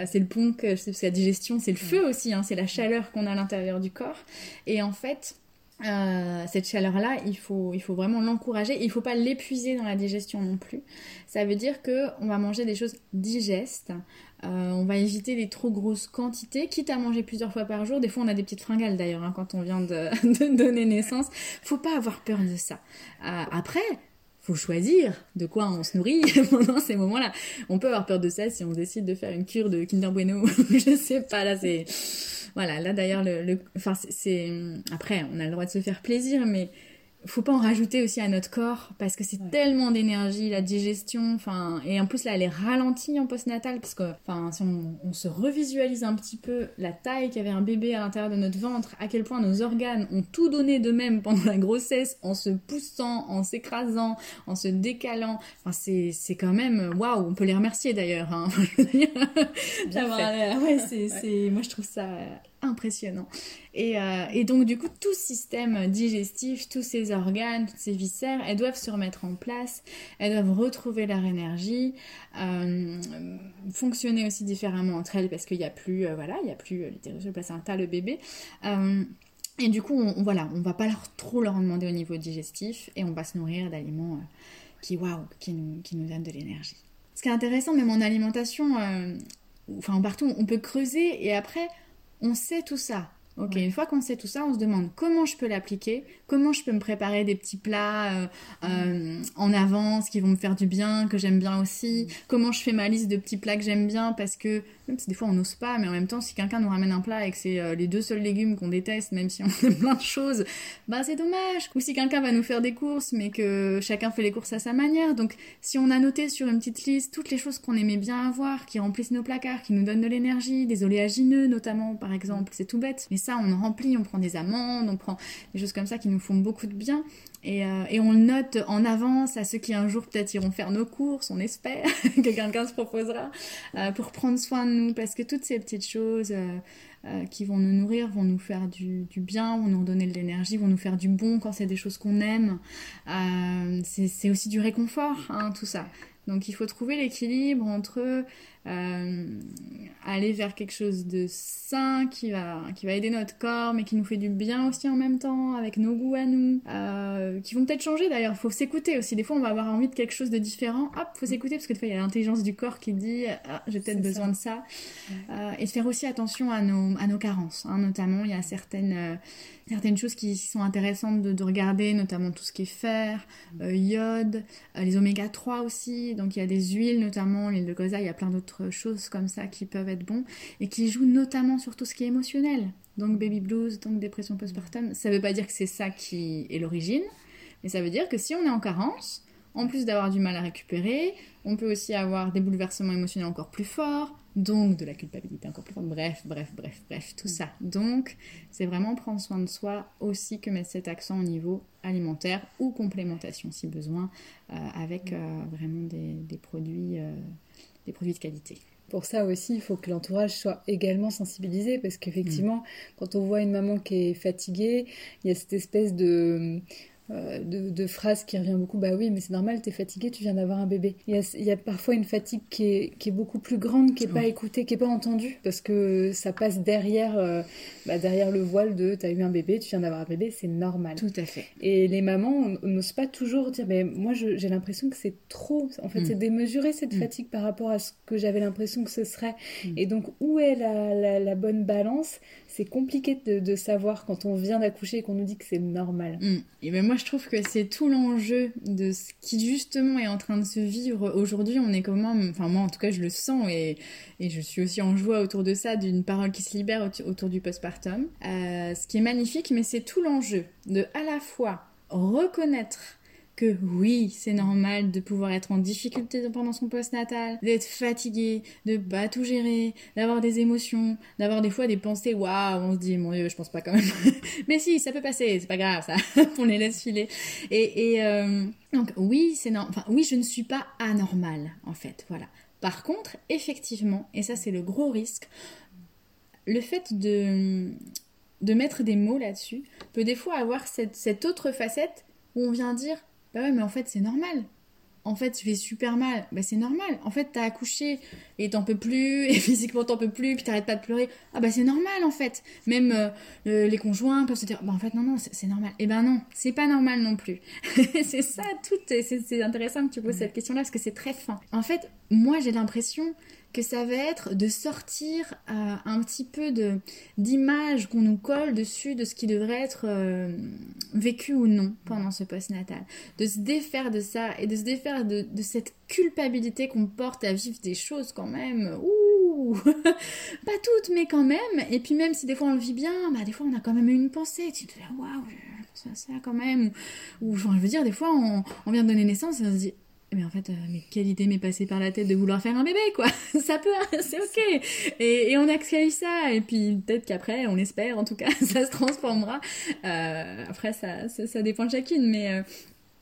c'est le pont, que, parce que la digestion, c'est le feu aussi, hein, c'est la chaleur qu'on a à l'intérieur du corps. Et en fait, cette chaleur-là, il faut, il faut vraiment l'encourager. Il ne faut pas l'épuiser dans la digestion non plus. Ça veut dire que on va manger des choses digestes, euh, on va éviter les trop grosses quantités, quitte à manger plusieurs fois par jour. Des fois, on a des petites fringales d'ailleurs hein, quand on vient de, donner naissance. Faut pas avoir peur de ça. Euh, après, faut choisir de quoi on se nourrit pendant ces moments-là. On peut avoir peur de ça si on décide de faire une cure de Kinder Bueno. je sais pas, là c'est voilà, là d'ailleurs le, enfin c'est après on a le droit de se faire plaisir, mais faut pas en rajouter aussi à notre corps parce que c'est tellement d'énergie la digestion enfin et en plus là elle est ralentie en postnatal parce que enfin si on, se revisualise un petit peu la taille qu'avait un bébé à l'intérieur de notre ventre à quel point nos organes ont tout donné d'eux-mêmes pendant la grossesse en se poussant en s'écrasant en se décalant. Enfin c'est c'est quand même waouh on peut les remercier d'ailleurs hein. ouais c'est c'est moi je trouve ça impressionnant. Euh, et, donc du coup, tout système digestif, tous ces organes, toutes ces viscères, elles doivent se remettre en place, elles doivent retrouver leur énergie, euh, fonctionner aussi différemment entre elles parce qu'il n'y a plus, euh, voilà, il n'y a plus l'utérus, le placenta, le bébé. et du coup, on, voilà, on va pas leur, trop leur demander au niveau digestif et on va se nourrir d'aliments qui, waouh, qui nous, qui nous donnent de l'énergie. Ce qui est intéressant, même en alimentation, enfin partout, on peut creuser et après on sait tout ça. Ok, une fois qu'on sait tout ça, on se demande comment je peux l'appliquer, comment je peux me préparer des petits plats euh, euh, en avance qui vont me faire du bien, que j'aime bien aussi, comment je fais ma liste de petits plats que j'aime bien parce que même si des fois on n'ose pas, mais en même temps si quelqu'un nous ramène un plat et que c'est euh, les deux seuls légumes qu'on déteste, même si on aime plein de choses, bah c'est dommage. Ou si quelqu'un va nous faire des courses, mais que chacun fait les courses à sa manière. Donc si on a noté sur une petite liste toutes les choses qu'on aimait bien avoir, qui remplissent nos placards, qui nous donnent de l'énergie, des oléagineux notamment par exemple, c'est tout bête, mais ça, on remplit, on prend des amandes, on prend des choses comme ça qui nous font beaucoup de bien. Et, euh, on le note en avance à ceux qui un jour peut-être iront faire nos courses, on espère que quelqu'un se proposera euh, pour prendre soin de parce que toutes ces petites choses, euh, qui vont nous nourrir, vont nous faire du, bien, vont nous donner de l'énergie, vont nous faire du bon quand c'est des choses qu'on aime. c'est aussi du réconfort, hein, tout ça. Donc il faut trouver l'équilibre entre euh, aller vers quelque chose de sain qui va, qui va aider notre corps, mais qui nous fait du bien aussi en même temps, avec nos goûts à nous, euh, qui vont peut-être changer d'ailleurs. Il faut s'écouter aussi. Des fois, on va avoir envie de quelque chose de différent. Hop, faut s'écouter parce que des fois, il y a l'intelligence du corps qui dit ah, j'ai peut-être besoin de ça. Euh, et faire aussi attention à nos, à nos carences. Hein. Notamment, il y a certaines certaines choses qui sont intéressantes de, regarder, notamment tout ce qui est fer, euh, iode, euh, les oméga 3 aussi. Donc il y a des huiles, notamment l'huile de colza, il y a plein d'autres choses comme ça qui peuvent être bons et qui jouent notamment sur tout ce qui est émotionnel. Donc baby blues, donc dépression postpartum. Ça ne veut pas dire que c'est ça qui est l'origine, mais ça veut dire que si on est en carence, en plus d'avoir du mal à récupérer, on peut aussi avoir des bouleversements émotionnels encore plus forts, donc de la culpabilité encore plus forte. Bref, bref, bref, bref, tout ça. Donc, c'est vraiment prendre soin de soi aussi que mettre cet accent au niveau alimentaire ou complémentation si besoin, euh, avec euh, vraiment des, produits, euh, des produits de qualité. Pour ça aussi, il faut que l'entourage soit également sensibilisé parce qu'effectivement, mm. quand on voit une maman qui est fatiguée, il y a cette espèce de euh, de, phrases qui revient beaucoup bah oui mais c'est normal t'es fatigué tu viens d'avoir un bébé il y, a, parfois une fatigue qui est, beaucoup plus grande qui est pas écoutée qui est pas entendue parce que ça passe derrière euh, bah, derrière le voile de t'as eu un bébé tu viens d'avoir un bébé c'est normal tout à fait et les mamans n'osent pas toujours dire mais moi j'ai l'impression que c'est trop en fait mm. c'est démesuré cette mm. fatigue par rapport à ce que j'avais l'impression que ce serait mm. et donc où est la bonne balance? C'est compliqué de, savoir quand on vient d'accoucher et qu'on nous dit que c'est normal. Et ben moi je trouve que c'est tout l'enjeu de ce qui justement est en train de se vivre aujourd'hui. On est comment, enfin moi en tout cas je le sens et, je suis aussi en joie autour de ça d'une parole qui se libère autour du postpartum. Euh, ce qui est magnifique, mais c'est tout l'enjeu de à la fois reconnaître que oui, c'est normal de pouvoir être en difficulté pendant son post-natal, d'être fatigué, de pas tout gérer, d'avoir des émotions, d'avoir des fois des pensées, waouh, on se dit, mon dieu, je pense pas quand même. Mais si, ça peut passer, c'est pas grave, ça, on les laisse filer. Et, euh, donc, oui, c'est enfin, oui, je ne suis pas anormale, en fait, voilà. Par contre, effectivement, et ça c'est le gros risque, le fait de, de mettre des mots là-dessus peut des fois avoir cette, cette autre facette où on vient dire bah ouais, mais en fait, c'est normal. En fait, tu fais super mal. Bah, c'est normal. En fait, t'as accouché et t'en peux plus, et physiquement t'en peux plus, puis t'arrêtes pas de pleurer. Ah, bah, c'est normal, en fait. Même euh, les conjoints peuvent se dire, bah, en fait, non, non, c'est normal. Eh ben, non, c'est pas normal non plus. c'est ça, tout. C'est intéressant que tu poses cette question-là, parce que c'est très fin. En fait, moi, j'ai l'impression que ça va être de sortir euh, un petit peu de d'image qu'on nous colle dessus de ce qui devrait être euh, vécu ou non pendant ce postnatal. De se défaire de ça et de se défaire de, cette culpabilité qu'on porte à vivre des choses quand même. Ouh Pas toutes, mais quand même. Et puis même si des fois on le vit bien, bah des fois on a quand même une pensée. Tu te dis waouh, ça, ça quand même. Ou, je veux dire, des fois on, on vient de donner naissance et on se dit mais en fait, euh, quelle idée m'est passée par la tête de vouloir faire un bébé, quoi. ça peut, c'est ok. Et, on accueille ça. Et puis peut-être qu'après, on espère, en tout cas, ça se transformera. Euh, après, ça, ça, dépend de chacune. Mais, euh,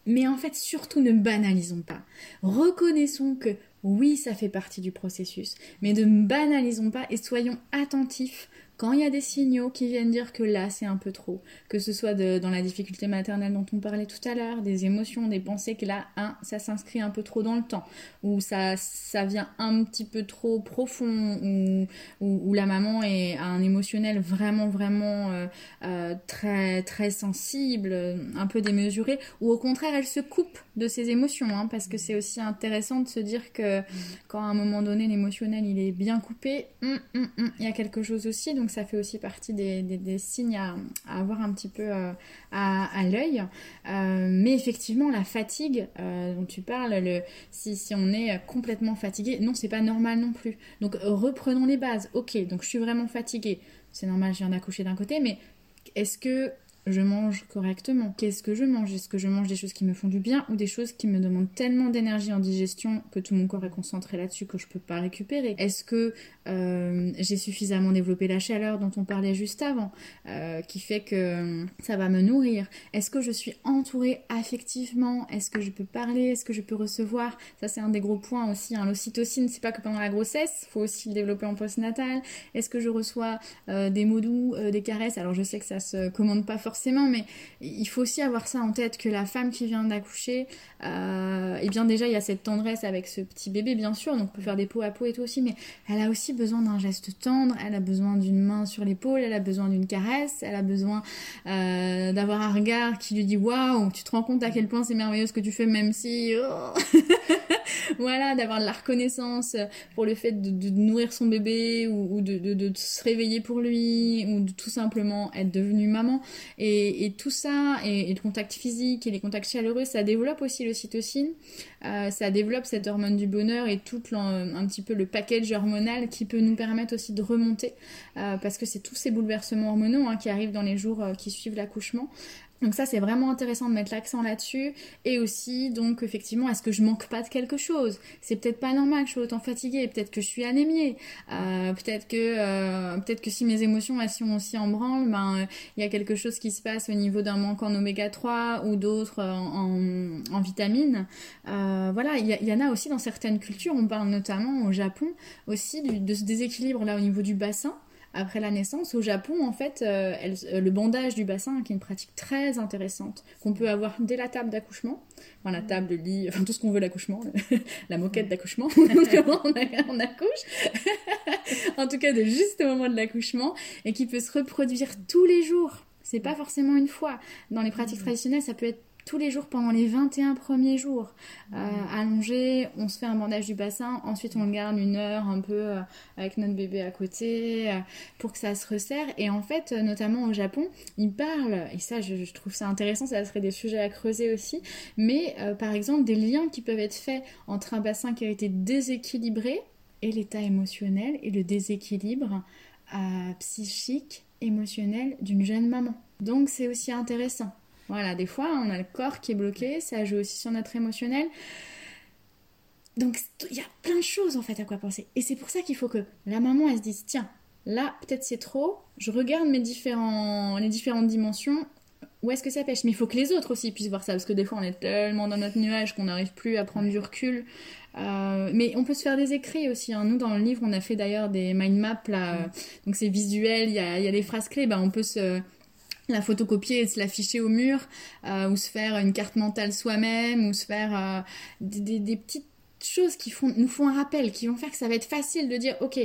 mais en fait, surtout ne banalisons pas. Reconnaissons que oui, ça fait partie du processus. Mais ne banalisons pas et soyons attentifs quand il y a des signaux qui viennent dire que là c'est un peu trop, que ce soit dans la difficulté maternelle dont on parlait tout à l'heure, des émotions, des pensées que là, un, ça s'inscrit un peu trop dans le temps, ou ça, ça vient un petit peu trop profond, ou, ou, la maman est à un émotionnel vraiment, vraiment euh, euh, très, très sensible, un peu démesuré, ou au contraire elle se coupe de ses émotions, hein, parce que c'est aussi intéressant de se dire que quand à un moment donné l'émotionnel il est bien coupé, hum, hum, hum, il y a quelque chose aussi. Donc, donc ça fait aussi partie des, signes à, avoir un petit peu euh, à, l'œil. Euh, mais effectivement, la fatigue euh, dont tu parles, le, si, on est complètement fatigué, non, c'est pas normal non plus. Donc reprenons les bases. Ok, donc je suis vraiment fatiguée. C'est normal, je viens d'accoucher d'un côté, mais est-ce que je mange correctement. Qu'est-ce que je mange? Est-ce que je mange des choses qui me font du bien ou des choses qui me demandent tellement d'énergie en digestion que tout mon corps est concentré là-dessus que je peux pas récupérer? Est-ce que euh, j'ai suffisamment développé la chaleur dont on parlait juste avant, euh, qui fait que ça va me nourrir? Est-ce que je suis entourée affectivement? Est-ce que je peux parler? Est-ce que je peux recevoir? Ça c'est un des gros points aussi. Hein. L'ocytocine, c'est pas que pendant la grossesse, faut aussi le développer en postnatal. Est-ce que je reçois euh, des mots doux, des caresses? Alors je sais que ça se commande pas forcément, mais il faut aussi avoir ça en tête que la femme qui vient d'accoucher, et eh bien déjà il y a cette tendresse avec ce petit bébé bien sûr, donc on peut faire des peaux à peau et tout aussi, mais elle a aussi besoin d'un geste tendre, elle a besoin d'une main sur l'épaule, elle a besoin d'une caresse, elle a besoin euh, d'avoir un regard qui lui dit waouh, tu te rends compte à quel point c'est merveilleux ce que tu fais, même si. Oh. voilà, d'avoir de la reconnaissance pour le fait de, nourrir son bébé ou, de, se réveiller pour lui ou de tout simplement être devenue maman. Et, tout ça, et, le contact physique et les contacts chaleureux, ça développe aussi l'ocytocine, euh, ça développe cette hormone du bonheur et tout un petit peu le package hormonal qui peut nous permettre aussi de remonter euh, parce que c'est tous ces bouleversements hormonaux hein, qui arrivent dans les jours euh, qui suivent l'accouchement. Donc ça c'est vraiment intéressant de mettre l'accent là-dessus. Et aussi donc effectivement est-ce que je manque pas de quelque chose? C'est peut-être pas normal que je sois autant fatiguée, peut-être que je suis anémiée, euh, peut-être que euh, peut-être que si mes émotions elles sont aussi en branle, ben il y a quelque chose qui se passe au niveau d'un manque en oméga 3 ou d'autres en, en, vitamines. Euh, voilà, il y, en a aussi dans certaines cultures, on parle notamment au Japon aussi de ce déséquilibre là au niveau du bassin après la naissance. Au Japon, en fait, euh, euh, le bandage du bassin, qui est une pratique très intéressante, qu'on peut avoir dès la table d'accouchement, enfin la table, le lit, enfin tout ce qu'on veut l'accouchement, la moquette d'accouchement, on, on accouche, en tout cas de juste au moment de l'accouchement, et qui peut se reproduire tous les jours. C'est pas forcément une fois. Dans les pratiques traditionnelles, ça peut être tous les jours pendant les 21 premiers jours. Euh, allongé, on se fait un bandage du bassin, ensuite on le garde une heure un peu euh, avec notre bébé à côté euh, pour que ça se resserre. Et en fait, notamment au Japon, ils parlent, et ça je, trouve ça intéressant, ça serait des sujets à creuser aussi, mais par exemple des liens qui peuvent être faits entre un bassin qui a été déséquilibré et l'état émotionnel et le déséquilibre psychique, émotionnel d'une jeune maman. Donc c'est aussi intéressant. Voilà, des fois, on a le corps qui est bloqué, ça joue aussi sur notre émotionnel. Donc, il y a plein de choses en fait à quoi penser. Et c'est pour ça qu'il faut que la maman, elle se dise tiens, là, peut-être c'est trop, je regarde mes différents, les différentes dimensions, où est-ce que ça pêche? Mais il faut que les autres aussi puissent voir ça, parce que des fois, on est tellement dans notre nuage qu'on n'arrive plus à prendre du recul. Euh, mais on peut se faire des écrits aussi. Hein. Nous, dans le livre, on a fait d'ailleurs des mind maps, là. Mm. Donc, c'est visuel, il y a, y a, des phrases clés. Ben, on peut se la photocopier et se l'afficher au mur, euh, ou se faire une carte mentale soi-même, ou se faire euh, des, petites choses qui font, nous font un rappel, qui vont faire que ça va être facile de dire, ok,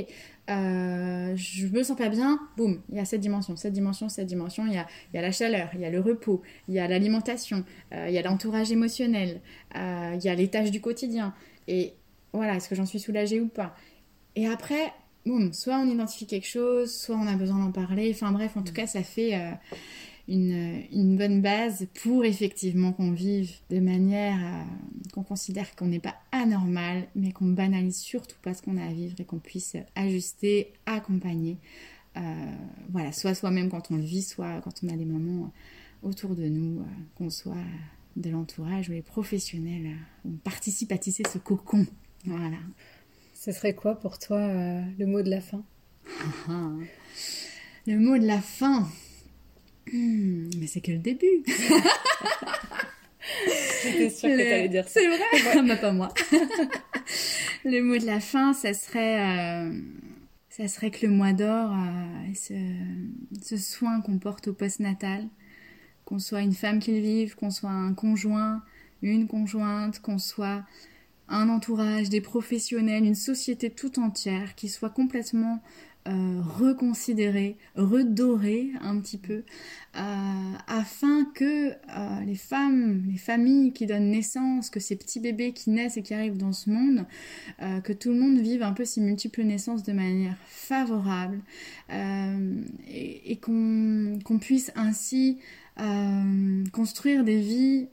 euh, je me sens pas bien, boum, il y a cette dimension, cette dimension, cette dimension, il y a, il y a la chaleur, il y a le repos, il y a l'alimentation, il y a l'entourage émotionnel, il y a les tâches du quotidien, et voilà, est-ce que j'en suis soulagée ou pas? Et après, soit on identifie quelque chose, soit on a besoin d'en parler. Enfin bref, en tout cas, ça fait euh, une, bonne base pour effectivement qu'on vive de manière euh, qu'on considère qu'on n'est pas anormal, mais qu'on banalise surtout pas ce qu'on a à vivre et qu'on puisse ajuster, accompagner. Euh, voilà, soit soi-même quand on le vit, soit quand on a des moments autour de nous, qu'on soit de l'entourage ou les professionnels, on participe à tisser ce cocon. Voilà. Ce serait quoi pour toi euh, le mot de la fin? Le mot de la fin. Hmm, Mais c'est que le début. J'étais sûre que tu allais dire ça. C'est vrai. Bah, Pas moi. le mot de la fin, ça serait... Euh, ça serait que le mois d'or, euh, ce, ce, soin qu'on porte au post-natal, qu'on soit une femme qui le vive, qu'on soit un conjoint, une conjointe, qu'on soit un entourage, des professionnels, une société tout entière qui soit complètement euh, reconsidérée, redorée un petit peu, euh, afin que euh, les femmes, les familles qui donnent naissance, que ces petits bébés qui naissent et qui arrivent dans ce monde, que tout le monde vive un peu ces multiples naissances de manière favorable et, et qu'on puisse ainsi construire des vies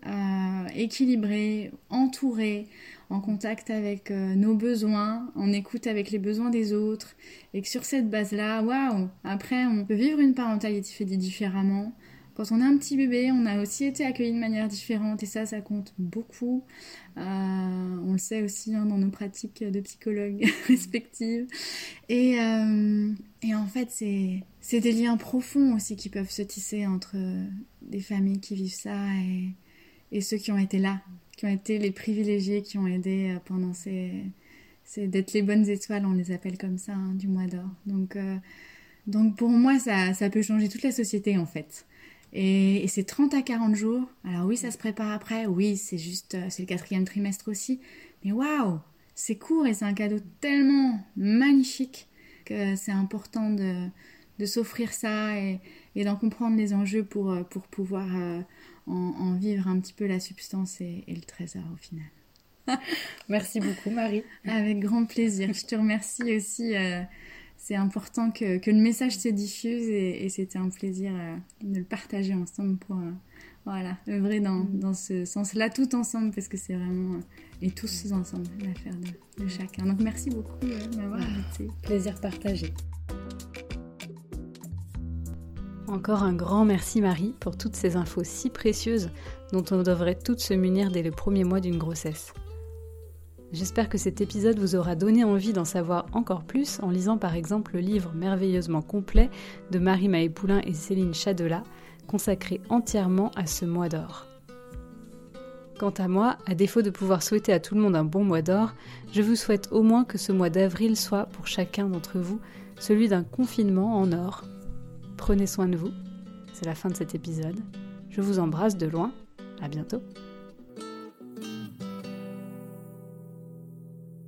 équilibrées, entourées, en contact avec euh, nos besoins, en écoute avec les besoins des autres, et que sur cette base-là, waouh, après on peut vivre une parentalité différemment, quand on a un petit bébé, on a aussi été accueilli de manière différente et ça, ça compte beaucoup. Euh, on le sait aussi hein, dans nos pratiques de psychologue respectives. Et, euh, et en fait, c'est des liens profonds aussi qui peuvent se tisser entre des familles qui vivent ça et ceux qui ont été là, qui ont été les privilégiés, qui ont aidé euh, pendant ces... D'être les bonnes étoiles, on les appelle comme ça, hein, du mois d'or. Donc, euh, donc pour moi, ça, ça peut changer toute la société en fait. Et, c'est 30 à 40 jours. Alors oui, ça se prépare après. Oui, c'est juste, euh, c'est le quatrième trimestre aussi. Mais waouh, c'est court et c'est un cadeau tellement magnifique que c'est important de, de s'offrir ça et, et d'en comprendre les enjeux pour, pour pouvoir en, vivre un petit peu la substance et, le trésor au final. Merci beaucoup Marie. Avec grand plaisir. Je te remercie aussi. Euh, c'est important que, le message se diffuse et, c'était un plaisir euh, de le partager ensemble pour euh, voilà, œuvrer dans, dans ce sens-là tout ensemble parce que c'est vraiment et tous ensemble l'affaire de, de, chacun. Donc merci beaucoup de m'avoir invité. Plaisir partagé. Encore un grand merci Marie pour toutes ces infos si précieuses dont on devrait toutes se munir dès le premier mois d'une grossesse. J'espère que cet épisode vous aura donné envie d'en savoir encore plus en lisant par exemple le livre merveilleusement complet de Marie Maëpoulin et Céline Chadela, consacré entièrement à ce mois d'or. Quant à moi, à défaut de pouvoir souhaiter à tout le monde un bon mois d'or, je vous souhaite au moins que ce mois d'avril soit pour chacun d'entre vous celui d'un confinement en or, Prenez soin de vous. C'est la fin de cet épisode. Je vous embrasse de loin. À bientôt.